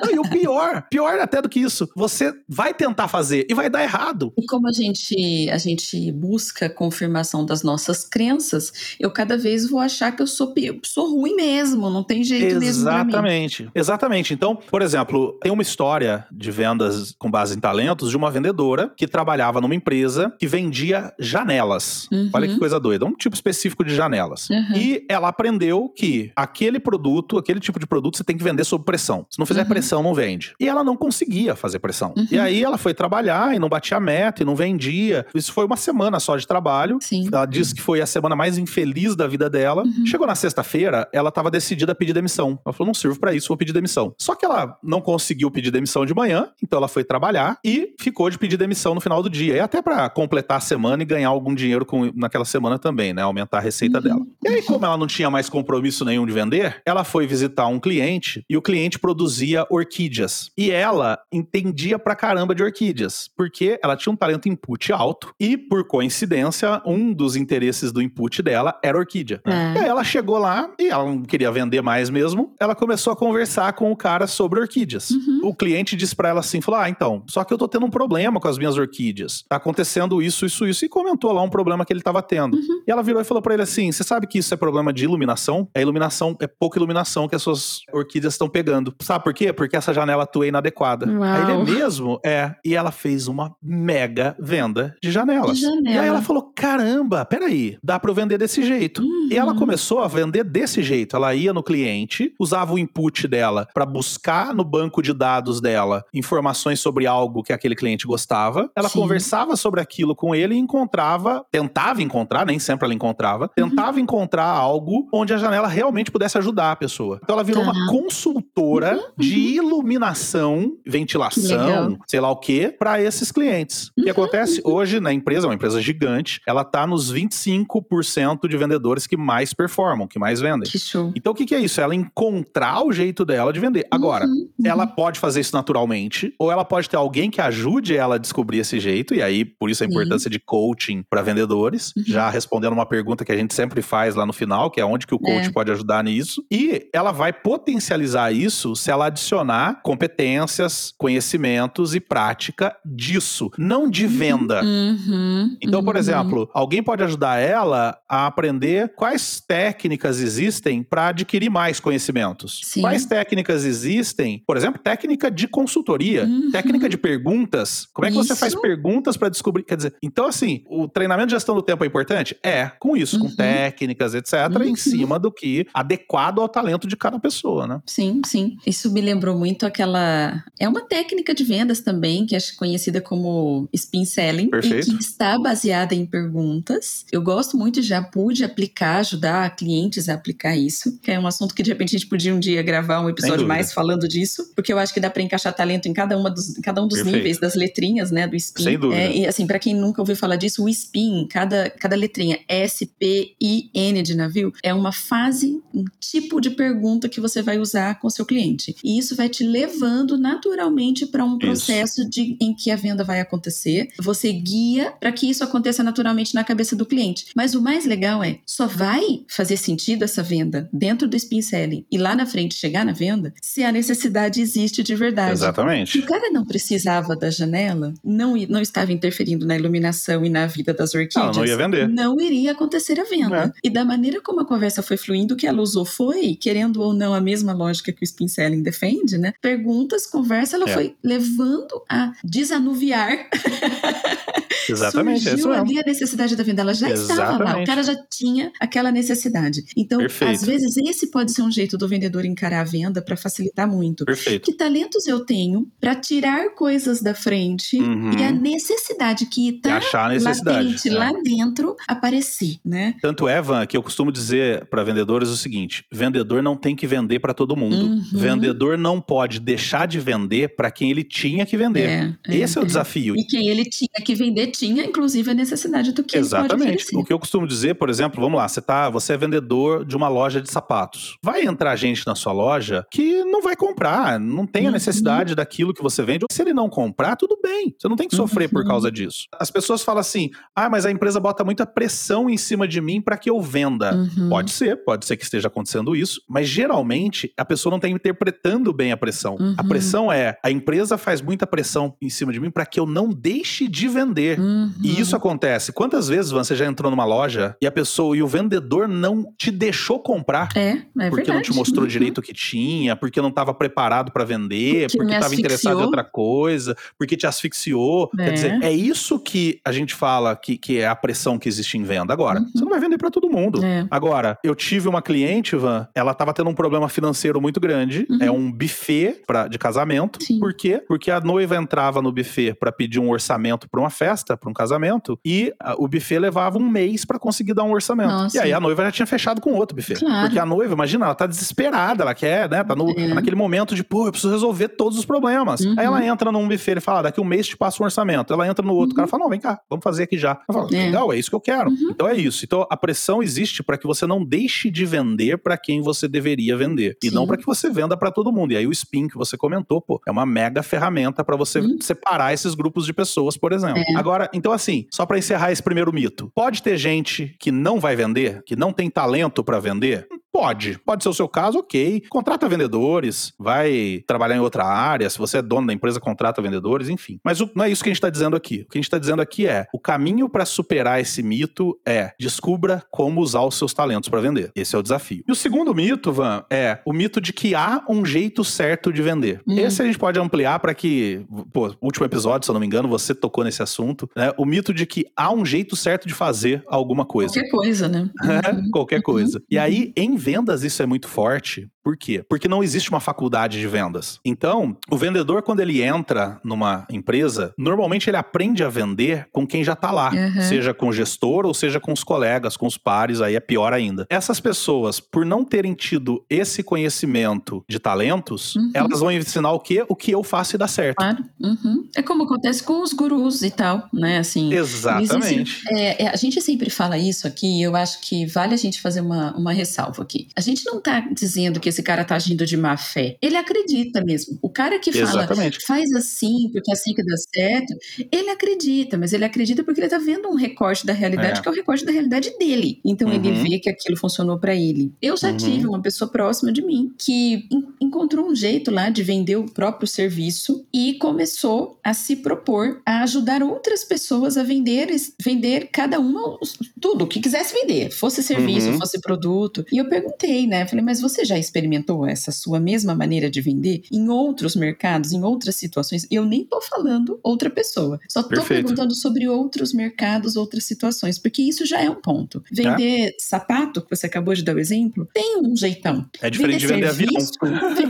e, e o pior, pior até do que isso, você vai tentar fazer e vai dar errado. E como a gente, a gente busca confirmação das nossas crenças, eu cada vez vou achar que eu sou, sou ruim mesmo, não tem jeito Exatamente. mesmo. Exatamente. Então, por exemplo, tem uma história de vendas com base em talentos de uma vendedora que trabalhava numa empresa que vendia janelas. Uhum. Olha que coisa doida, um tipo específico de janelas. Uhum. E ela aprendeu que aquele produto, aquele tipo de produto, você tem que vender sob pressão. Se não fizer Uhum. pressão, não vende. E ela não conseguia fazer pressão. Uhum. E aí ela foi trabalhar e não batia meta e não vendia. Isso foi uma semana só de trabalho. Sim. Ela disse que foi a semana mais infeliz da vida dela. Uhum. Chegou na sexta-feira, ela estava decidida a pedir demissão. Ela falou: não sirvo pra isso, vou pedir demissão. Só que ela não conseguiu pedir demissão de manhã, então ela foi trabalhar e ficou de pedir demissão no final do dia. E até pra completar a semana e ganhar algum dinheiro com, naquela semana também, né? Aumentar a receita Uhum. dela. E aí, como ela não tinha mais compromisso nenhum de vender, ela foi visitar um cliente e o cliente produzia orquídeas. E ela entendia pra caramba de orquídeas, porque ela tinha um talento input alto e, por coincidência, um dos interesses do input dela era orquídea. Ah. E aí ela chegou lá e ela não queria vender mais mesmo. Ela começou a conversar com o cara sobre orquídeas. Uhum. O cliente disse pra ela assim: falou: Ah, então, só que eu tô tendo um problema com as minhas orquídeas. Tá acontecendo isso, isso, isso. E comentou lá um problema que ele tava tendo. Uhum. E ela virou e falou pra ele assim: Você sabe que isso é problema de iluminação? É iluminação, é pouca iluminação que as suas orquídeas estão pegando. Sabe por quê? Porque essa janela atua inadequada. Uau. Aí ele é mesmo? É. E ela fez uma mega venda de janelas. De janela. E aí ela falou: caramba, peraí, dá pra eu vender desse jeito. Uhum. E ela começou a vender desse jeito. Ela ia no cliente, usava o input dela pra buscar no banco de dados dela informações sobre algo que aquele cliente gostava. Ela Sim. conversava sobre aquilo com ele e encontrava, tentava encontrar, nem sempre ela encontrava, Uhum. tentava encontrar algo onde a janela realmente pudesse ajudar a pessoa. Então ela virou Tá. uma consultora de iluminação, Que ventilação, sei lá o que, para esses clientes. O que acontece hoje na empresa, é uma empresa gigante, ela tá nos 25% de vendedores que mais performam, que mais vendem. Que. Então o que, que é isso? Ela encontrar o jeito dela de vender. Agora, Uhum. Ela pode fazer isso naturalmente, ou ela pode ter alguém que ajude ela a descobrir esse jeito, e aí por isso a Sim. importância de coaching para vendedores. Uhum. Já respondendo uma pergunta que a gente sempre faz lá no final, que é onde que o coach É. pode ajudar nisso. E ela vai potencializar isso se ela adicionar competências, conhecimentos e prática disso, não de venda. Uhum. Então, por Uhum. exemplo, alguém pode ajudar ela a aprender quais técnicas existem para adquirir mais conhecimentos. Sim. Quais técnicas existem? Por exemplo, técnica de consultoria, Uhum. técnica de perguntas. Como é que você Isso. faz perguntas para descobrir? Quer dizer, então assim, o treinamento de gestão do tempo é importante? É, com isso, com Uhum. técnicas, etc, em Uhum. cima do que adequado ao talento de cada pessoa, né? Sim, sim. Isso me lembrou muito aquela. É uma técnica de vendas também, que é conhecida como spin selling, Perfeito. e que está baseada em perguntas. Eu gosto muito, já pude aplicar, ajudar clientes a aplicar isso, que é um assunto que de repente a gente podia um dia gravar um episódio mais falando disso, porque eu acho que dá para encaixar talento em cada, uma dos, cada um dos Perfeito. níveis das letrinhas, né, do spin. Sem dúvida. É, e assim, para quem nunca ouviu falar disso, o spin, cada, cada letrinha S, P, I, N de navio, é uma fase, um tipo de pergunta que você vai usar com o seu cliente. E isso vai te levando naturalmente para um processo de, em que a venda vai acontecer. Você guia para que isso aconteça naturalmente na cabeça do cliente. Mas o mais legal é, só vai fazer sentido essa venda dentro do spin selling e lá na frente chegar na venda se a necessidade existe de verdade. Se Exatamente. o cara não precisava da janela, não, não estava interferindo na iluminação e na vida das orquídeas. Não, não ia vender. Não iria acontecer a venda. É. E da maneira como a conversa foi fluindo, o que ela usou foi, querendo ou não, a mesma lógica que o spin selling defende, né? Perguntas, conversa, ela É. foi levando a desanuviar. Exatamente, é isso Surgiu mesmo. ali a necessidade da venda, ela já estava lá, o Exatamente. cara já tinha aquela necessidade. Então, Perfeito. às vezes, esse pode ser um jeito do vendedor encarar a venda para facilitar muito. Perfeito. Que talentos eu tenho para tirar coisas da frente Uhum. e a necessidade que achar necessidade. latente é. lá dentro aparecer, né? Tanto é, Van, que eu costumo dizer para vendedores o seguinte: vendedor não tem que vender para todo mundo. Uhum. Vendedor não pode deixar de vender para quem ele tinha que vender. É, é, Esse é o é. desafio. E quem ele tinha que vender tinha, inclusive, a necessidade do que Exatamente. O que eu costumo dizer, por exemplo, vamos lá, você tá, você é vendedor de uma loja de sapatos. Vai entrar gente na sua loja que não vai comprar, não tem a Uhum. necessidade daquilo que você vende. Se ele não comprar, tudo bem. Você não tem que sofrer por Uhum. causa disso. As pessoas falam assim: "Ah, mas a empresa bota muita pressão em cima de mim para que eu venda". Uhum. Pode ser, pode ser que esteja acontecendo isso, mas geralmente a pessoa não está interpretando bem a pressão. Uhum. A pressão é a empresa faz muita pressão em cima de mim para que eu não deixe de vender. Uhum. E isso acontece. Quantas vezes você já entrou numa loja e a pessoa e o vendedor não te deixou comprar? É, é porque verdade. não te mostrou Uhum. direito o que tinha, porque não estava preparado para vender, Porque estava interessado em outra coisa, porque te asfixiou. É. Quer dizer, é isso que a gente fala que, que é a pressão que existe em venda. Agora, Uhum. você não vai vender para todo mundo. É. Agora, eu tive uma cliente, Van, ela estava tendo um problema financeiro muito grande. Uhum. É um buffet pra, de casamento. Sim. Por quê? Porque a noiva entrava no buffet para pedir um orçamento para uma festa, para um casamento, e ah, o buffet levava um mês para conseguir dar um orçamento. Nossa. E aí a noiva já tinha fechado com outro buffet. Claro. Porque a noiva, imagina, ela tá desesperada, ela quer, né? Tá no, É. naquele momento de, pô, eu preciso resolver todos os problemas. Uhum. Aí ela entra num buffet e fala, ah, daqui um mês te passa um orçamento. Ela entra no outro, o cara fala, não, vem cá, vamos fazer aqui já. Ela fala, Uhum. É. legal, é isso que eu quero. Uhum. Então é isso. Então a pressão existe para que você não deixe de vender para quem você deveria vender. E Sim. não para que você venda para todo mundo. E aí o spin que você comentou, pô, é uma mega ferramenta para você Uhum. separar esses grupos de pessoas, por exemplo. É. Agora, então assim, só para encerrar esse primeiro mito. Pode ter gente que não vai vender, que não tem talento para vender? Pode. Pode ser o seu caso, ok. Contrata vendedores, vai trabalhar em outra área. Se você é dono da empresa, contrata vendedores, enfim. Mas o- não é isso que a gente está dizendo aqui. O que a gente está dizendo aqui é: o caminho para superar esse mito é descubra como usar os seus talentos para vender. Esse é o desafio. E o segundo mito, Van, é o mito de que há um jeito certo de vender. Hum. Esse a gente pode ampliar para que, pô, último episódio, se eu não me engano, você tocou nesse assunto, né? O mito de que há um jeito certo de fazer alguma coisa. Qualquer coisa, né? Uhum. Qualquer coisa. E Uhum. aí, em vendas, isso é muito forte. Por quê? Porque não existe uma faculdade de vendas. Então, o vendedor, quando ele entra numa empresa, normalmente ele aprende a vender com quem já tá lá. Uhum. Seja com o gestor ou seja com os colegas, com os pares, aí é pior ainda. Essas pessoas, por não terem tido esse conhecimento de talentos, Uhum. elas vão ensinar o quê? O que eu faço e dá certo. Claro. Uhum. É como acontece com os gurus e tal, né? Assim, Exatamente. É, é, a gente sempre fala isso aqui, e eu acho que vale a gente fazer uma, uma ressalva aqui. A gente não tá dizendo que esse cara tá agindo de má fé. Ele acredita mesmo. O cara que fala, Exatamente. faz assim, porque é assim que dá certo, ele acredita, mas ele acredita porque ele tá vendo um recorte da realidade, É. que é o recorte da realidade dele. Então ele Uhum. vê que aquilo funcionou pra ele. Eu já Uhum. tive uma pessoa próxima de mim que en- encontrou um jeito lá de vender o próprio serviço e começou a se propor a ajudar outras pessoas a vender, vender cada uma tudo o que quisesse vender, fosse serviço, Uhum. fosse produto. E eu perguntei, né? Falei, mas você já experimentou essa sua mesma maneira de vender em outros mercados, em outras situações? Eu nem tô falando outra pessoa, só tô Perfeito. perguntando sobre outros mercados, outras situações, porque isso já é um ponto. Vender sapato, que você acabou de dar o exemplo, tem um jeitão. É diferente de vender avião. serviço,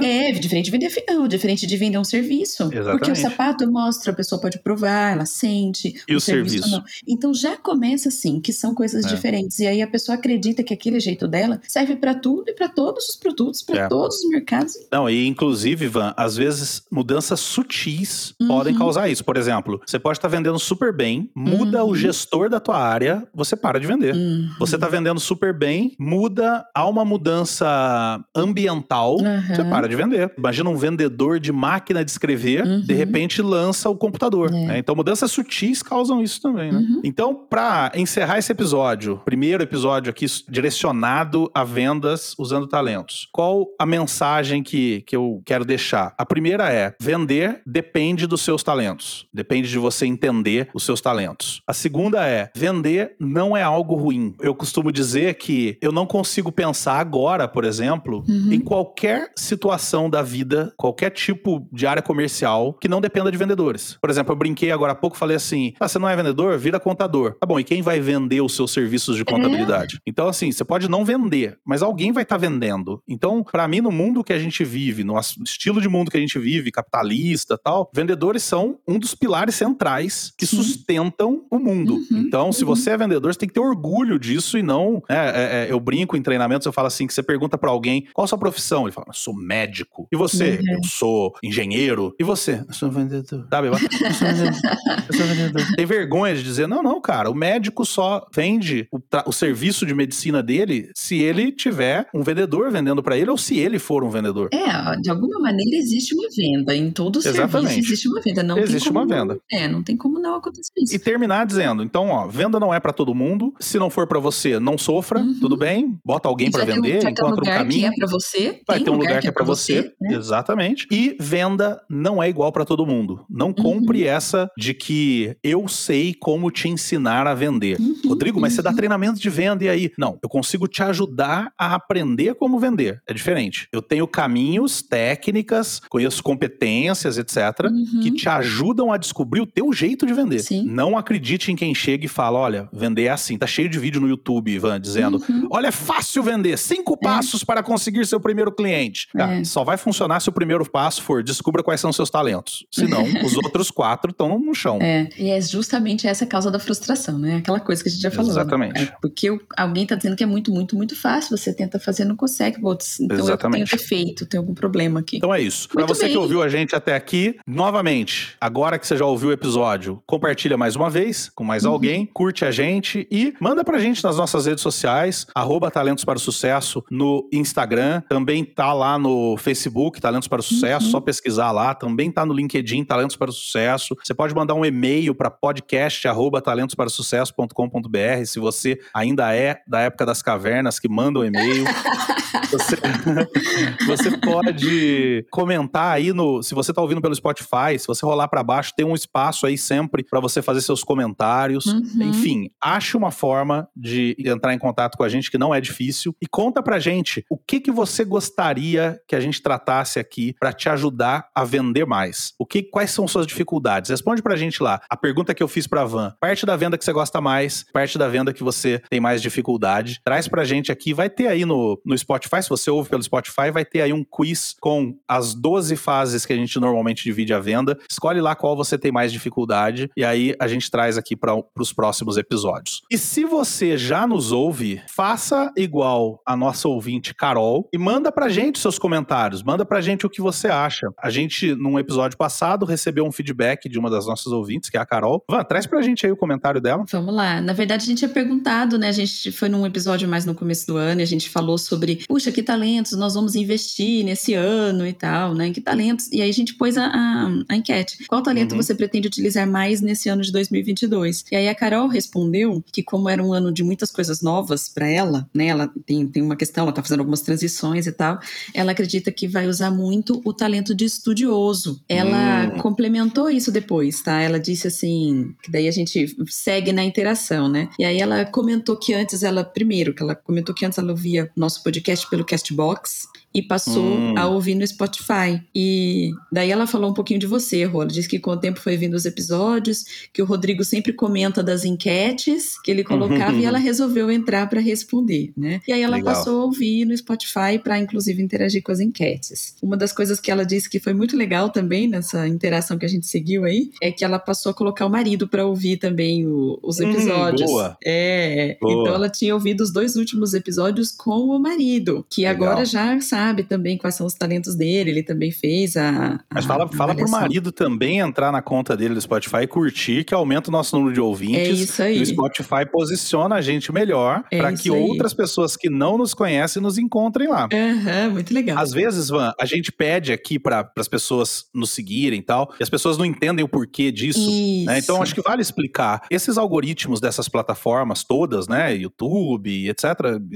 É, diferente de vender avião, diferente de vender um serviço. Porque o Exatamente. sapato mostra, a pessoa pode provar, ela sente. E o serviço? não. Então já começa assim, que são coisas É. diferentes. E aí a pessoa acredita que aquele jeito dela serve para tudo e para todos os produtos, para É. todos os mercados. Não, e inclusive, Van, às vezes mudanças sutis Uhum. podem causar isso. Por exemplo, você pode estar vendendo super bem, muda Uhum. o gestor da tua área, você para de vender. Hum. Você tá vendendo super bem, muda, há uma mudança ambiental, você para de vender. Imagina um vendedor de máquina de escrever, Uhum. de repente lança o computador. É. né? Então, mudanças sutis causam isso também, né? Uhum. Então, para encerrar esse episódio, primeiro episódio aqui direcionado a vendas usando talentos. Qual a mensagem que, que eu quero deixar? A primeira é: vender depende dos seus talentos. Depende de você entender os seus talentos. A segunda é: vender não é algo ruim. Eu costumo dizer que eu não consigo pensar agora, por exemplo, Uhum. em qualquer situação da vida, qualquer tipo de área comercial que não dependa de vendedores. Por exemplo, eu brinquei agora há pouco, falei assim: ah, você não é vendedor? Vira contador. Tá bom, e quem vai vender os seus serviços de contabilidade? Então, assim, você pode não vender, mas alguém vai estar vendendo. Então, pra mim, no mundo que a gente vive, no estilo de mundo que a gente vive, capitalista tal, vendedores são um dos pilares centrais que Sim. sustentam o mundo. Uhum, Então, se uhum. você é vendedor, você tem que ter orgulho disso e não. é, é, é, eu brinco em treinamentos, eu falo assim: que você pergunta pra alguém qual a sua profissão? Ele fala, eu sou médico. E você? Uhum. Eu sou engenheiro. E você? Eu sou vendedor. Sabe? Eu sou vendedor. Eu sou vendedor. Tem vergonha de dizer, não, não, cara, o médico só vende vende o, o, serviço de medicina dele se ele tiver um vendedor vendendo para ele ou se ele for um vendedor. É, de alguma maneira existe uma venda. Em todo Exatamente. serviço existe uma venda. Não existe uma venda. É, não tem como não acontecer isso. E terminar dizendo, então, ó, venda não é para todo mundo. Se não for para você, não sofra, uhum. tudo bem. Bota alguém para vender, um, encontra um caminho. Que é para você. Vai ter um lugar, que é, é para você. você né? Exatamente. E venda não é igual para todo mundo. Não compre uhum. essa de que eu sei como te ensinar a vender. Uhum. Rodrigo, mas você dá uhum. treinamento de venda e aí? Não, eu consigo te ajudar a aprender como vender. É diferente. Eu tenho caminhos, técnicas, conheço competências, etc., uhum. que te ajudam a descobrir o teu jeito de vender. Sim. Não acredite em quem chega e fala: olha, vender é assim. Tá cheio de vídeo no YouTube, Ivan, dizendo: uhum. olha, é fácil vender. Cinco é. passos para conseguir seu primeiro cliente. É. só vai funcionar se o primeiro passo for descubra quais são seus talentos. Senão, os outros quatro estão no chão. É, e é justamente essa a causa da frustração, né? Aquela coisa que a gente já falou. Exatamente. É porque alguém está dizendo que é muito, muito, muito fácil, você tenta fazer, não consegue. Putz, então Exatamente. eu tenho defeito, tem algum problema aqui. Então é isso. Para você bem. que ouviu a gente até aqui, novamente, agora que você já ouviu o episódio, compartilha mais uma vez com mais uhum. alguém, curte a gente e manda pra gente nas nossas redes sociais, arroba Talentos para o Sucesso no Instagram, também tá lá no Facebook, Talentos para o Sucesso, uhum. só pesquisar lá, também tá no LinkedIn, Talentos para o Sucesso. Você pode mandar um e-mail para podcast arroba talentosparaosucesso.com.br se você ainda é da época das cavernas que mandam um e-mail. você, você pode comentar aí no. Se você está ouvindo pelo Spotify, se você rolar para baixo, tem um espaço aí sempre para você fazer seus comentários. Uhum. Enfim, ache uma forma de entrar em contato com a gente que não é difícil e conta pra gente o que, que você gostaria que a gente tratasse aqui para te ajudar a vender mais. O que, quais são suas dificuldades? Responde pra gente lá. A pergunta que eu fiz pra Van, parte da venda que você gosta mais, parte da venda que você tem mais dificuldade. Traz pra gente aqui, vai ter aí no, no Spotify, se você ouve pelo Spotify, vai ter aí um quiz com as 12 fases que a gente normalmente divide a venda. Escolhe lá qual você tem mais dificuldade e aí a gente traz aqui para os próximos episódios. E se você já nos ouve, faça igual a nossa ouvinte Carol e manda pra gente seus comentários, manda pra gente o que você acha. A gente, num episódio passado, recebeu um feedback de uma das nossas ouvintes, que é a Carol. Van, traz pra gente aí o comentário dela. Vamos lá. Na verdade, a gente tinha perguntado, né? A gente foi num episódio mais no começo do ano e a gente falou sobre, puxa, que talentos nós vamos investir nesse ano e tal, né? Que talentos. E aí a gente pôs a, a, a enquete. Qual talento uhum. você pretende utilizar mais nesse ano de 2022? E aí a Carol respondeu que, como era um ano de muitas coisas novas para ela, né? Ela tem, tem uma questão, ela tá fazendo algumas transições e tal. Ela acredita que vai usar muito o talento de estudioso. Ela uhum. complementou isso depois, tá? Ela disse assim, que daí a gente segue na interação, né? E aí ela comentou que antes ela, primeiro, que ela comentou que antes ela ouvia nosso podcast pelo Castbox books e passou hum. a ouvir no Spotify. E daí ela falou um pouquinho de você, Rô. Ela disse que com o tempo foi vindo os episódios, que o Rodrigo sempre comenta das enquetes que ele colocava e ela resolveu entrar para responder, né? E aí ela Legal. passou a ouvir no Spotify para inclusive interagir com as enquetes. Uma das coisas que ela disse que foi muito legal também nessa interação que a gente seguiu aí é que ela passou a colocar o marido para ouvir também o, os hum, episódios. Hum, boa. É, boa. então ela tinha ouvido os dois últimos episódios com o marido, que Legal. agora já sabe sabe também quais são os talentos dele, ele também fez a. Mas fala, a fala pro marido também entrar na conta dele do Spotify e curtir, que aumenta o nosso número de ouvintes. É isso aí. E o Spotify posiciona a gente melhor é para que aí. outras pessoas que não nos conhecem nos encontrem lá. Uhum, muito legal. Às vezes, Van, a gente pede aqui para as pessoas nos seguirem e tal, e as pessoas não entendem o porquê disso. Né? Então, acho que vale explicar. Esses algoritmos dessas plataformas todas, né? YouTube, etc.,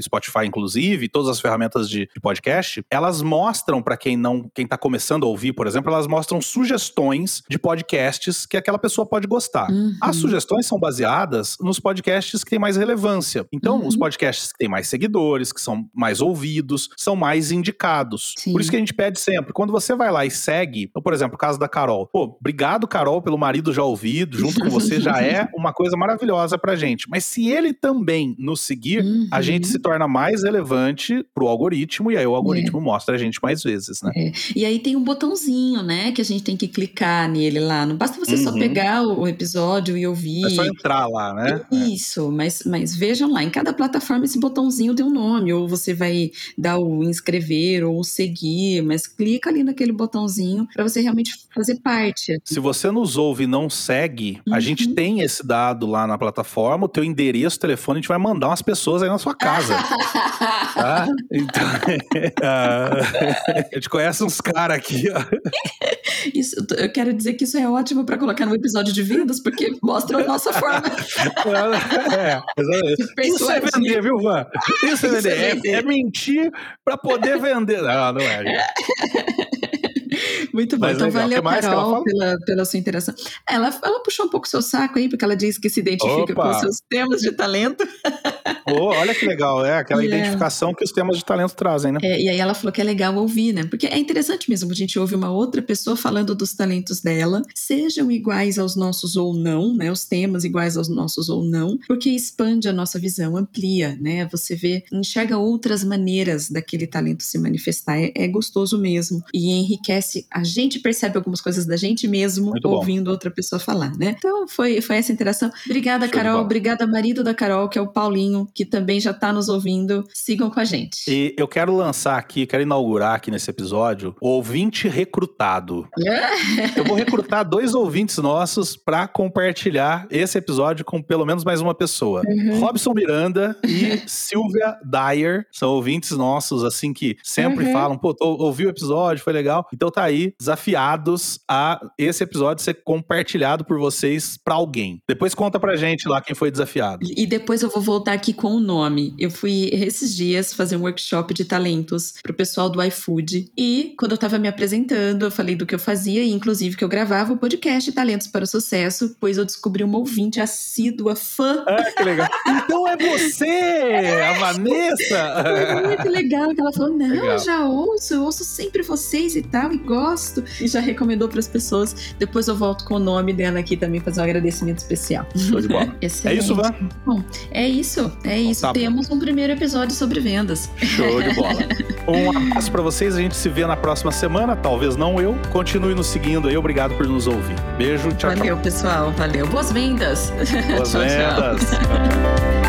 Spotify, inclusive, todas as ferramentas de, de podcast, elas mostram para quem não, quem tá começando a ouvir, por exemplo, elas mostram sugestões de podcasts que aquela pessoa pode gostar. Uhum. As sugestões são baseadas nos podcasts que têm mais relevância. Então, uhum. os podcasts que têm mais seguidores, que são mais ouvidos, são mais indicados. Sim. Por isso que a gente pede sempre, quando você vai lá e segue, por exemplo, o caso da Carol. Pô, obrigado, Carol, pelo marido já ouvido, junto com você já é uma coisa maravilhosa pra gente. Mas se ele também nos seguir, uhum. a gente se torna mais relevante pro algoritmo e aí o algoritmo algoritmo mostra a gente mais vezes, né? É. E aí tem um botãozinho, né, que a gente tem que clicar nele lá. Não basta você uhum. só pegar o episódio e ouvir. É só entrar lá, né? Isso, mas, mas vejam lá, em cada plataforma esse botãozinho tem um nome, ou você vai dar o inscrever ou o seguir, mas clica ali naquele botãozinho para você realmente fazer parte. Se você nos ouve e não segue, uhum. a gente tem esse dado lá na plataforma, o teu endereço, telefone, a gente vai mandar umas pessoas aí na sua casa. tá? Então, a gente conhece uns caras aqui, ó. Isso, eu quero dizer que isso é ótimo para colocar no episódio de vendas, porque mostra a nossa forma. é, isso é vender, viu, Van? Isso é vender. É, é, é mentir para poder vender. Não, não é. Muito bom. Então, legal. valeu, Carol, pela, pela sua interação. Ela, ela puxou um pouco o seu saco aí, porque ela disse que se identifica Opa. com seus temas de talento. Oh, olha que legal, é aquela identificação que os temas de talento trazem, né? É, e aí ela falou que é legal ouvir, né? Porque é interessante mesmo, a gente ouve uma outra pessoa falando dos talentos dela, sejam iguais aos nossos ou não, né? Os temas iguais aos nossos ou não, porque expande a nossa visão, amplia, né? Você vê, enxerga outras maneiras daquele talento se manifestar. É, é gostoso mesmo. E enriquece, a gente percebe algumas coisas da gente mesmo ouvindo outra pessoa falar, né? Então foi, foi essa interação. Obrigada, Show Carol. Obrigada, marido da Carol, que é o Paulinho, que também já está nos ouvindo. Sigam com a gente. E eu quero lançar aqui, quero inaugurar aqui nesse episódio, o ouvinte recrutado. eu vou recrutar dois ouvintes nossos para compartilhar esse episódio com pelo menos mais uma pessoa. Uhum. Robson Miranda e Silvia Dyer são ouvintes nossos, assim, que sempre uhum. falam, pô, ouvi o episódio, foi legal. Então tá aí, desafiados a esse episódio ser compartilhado por vocês para alguém. Depois conta pra gente lá quem foi desafiado. E depois eu vou voltar aqui com o nome. Eu fui esses dias fazer um workshop de talentos pro pessoal do iFood e quando eu tava me apresentando, eu falei do que eu fazia e inclusive que eu gravava o podcast Talentos para o Sucesso, pois eu descobri uma ouvinte assídua, fã. Ah, que legal. então é você, a Vanessa. Foi muito legal que ela falou: "Não, legal. eu já ouço, eu ouço sempre vocês e tal e gosto" e já recomendou para as pessoas. Depois eu volto com o nome dela aqui também fazer um agradecimento especial. Show de bola. é isso, Van? Bom, é isso. É isso. Tá Temos um primeiro episódio sobre vendas. Show de bola. um abraço para vocês. A gente se vê na próxima semana. Talvez não eu. Continue nos seguindo aí. Obrigado por nos ouvir. Beijo. Tchau, Valeu, tchau. pessoal. Valeu. Boas vendas. Boas tchau, vendas. Tchau.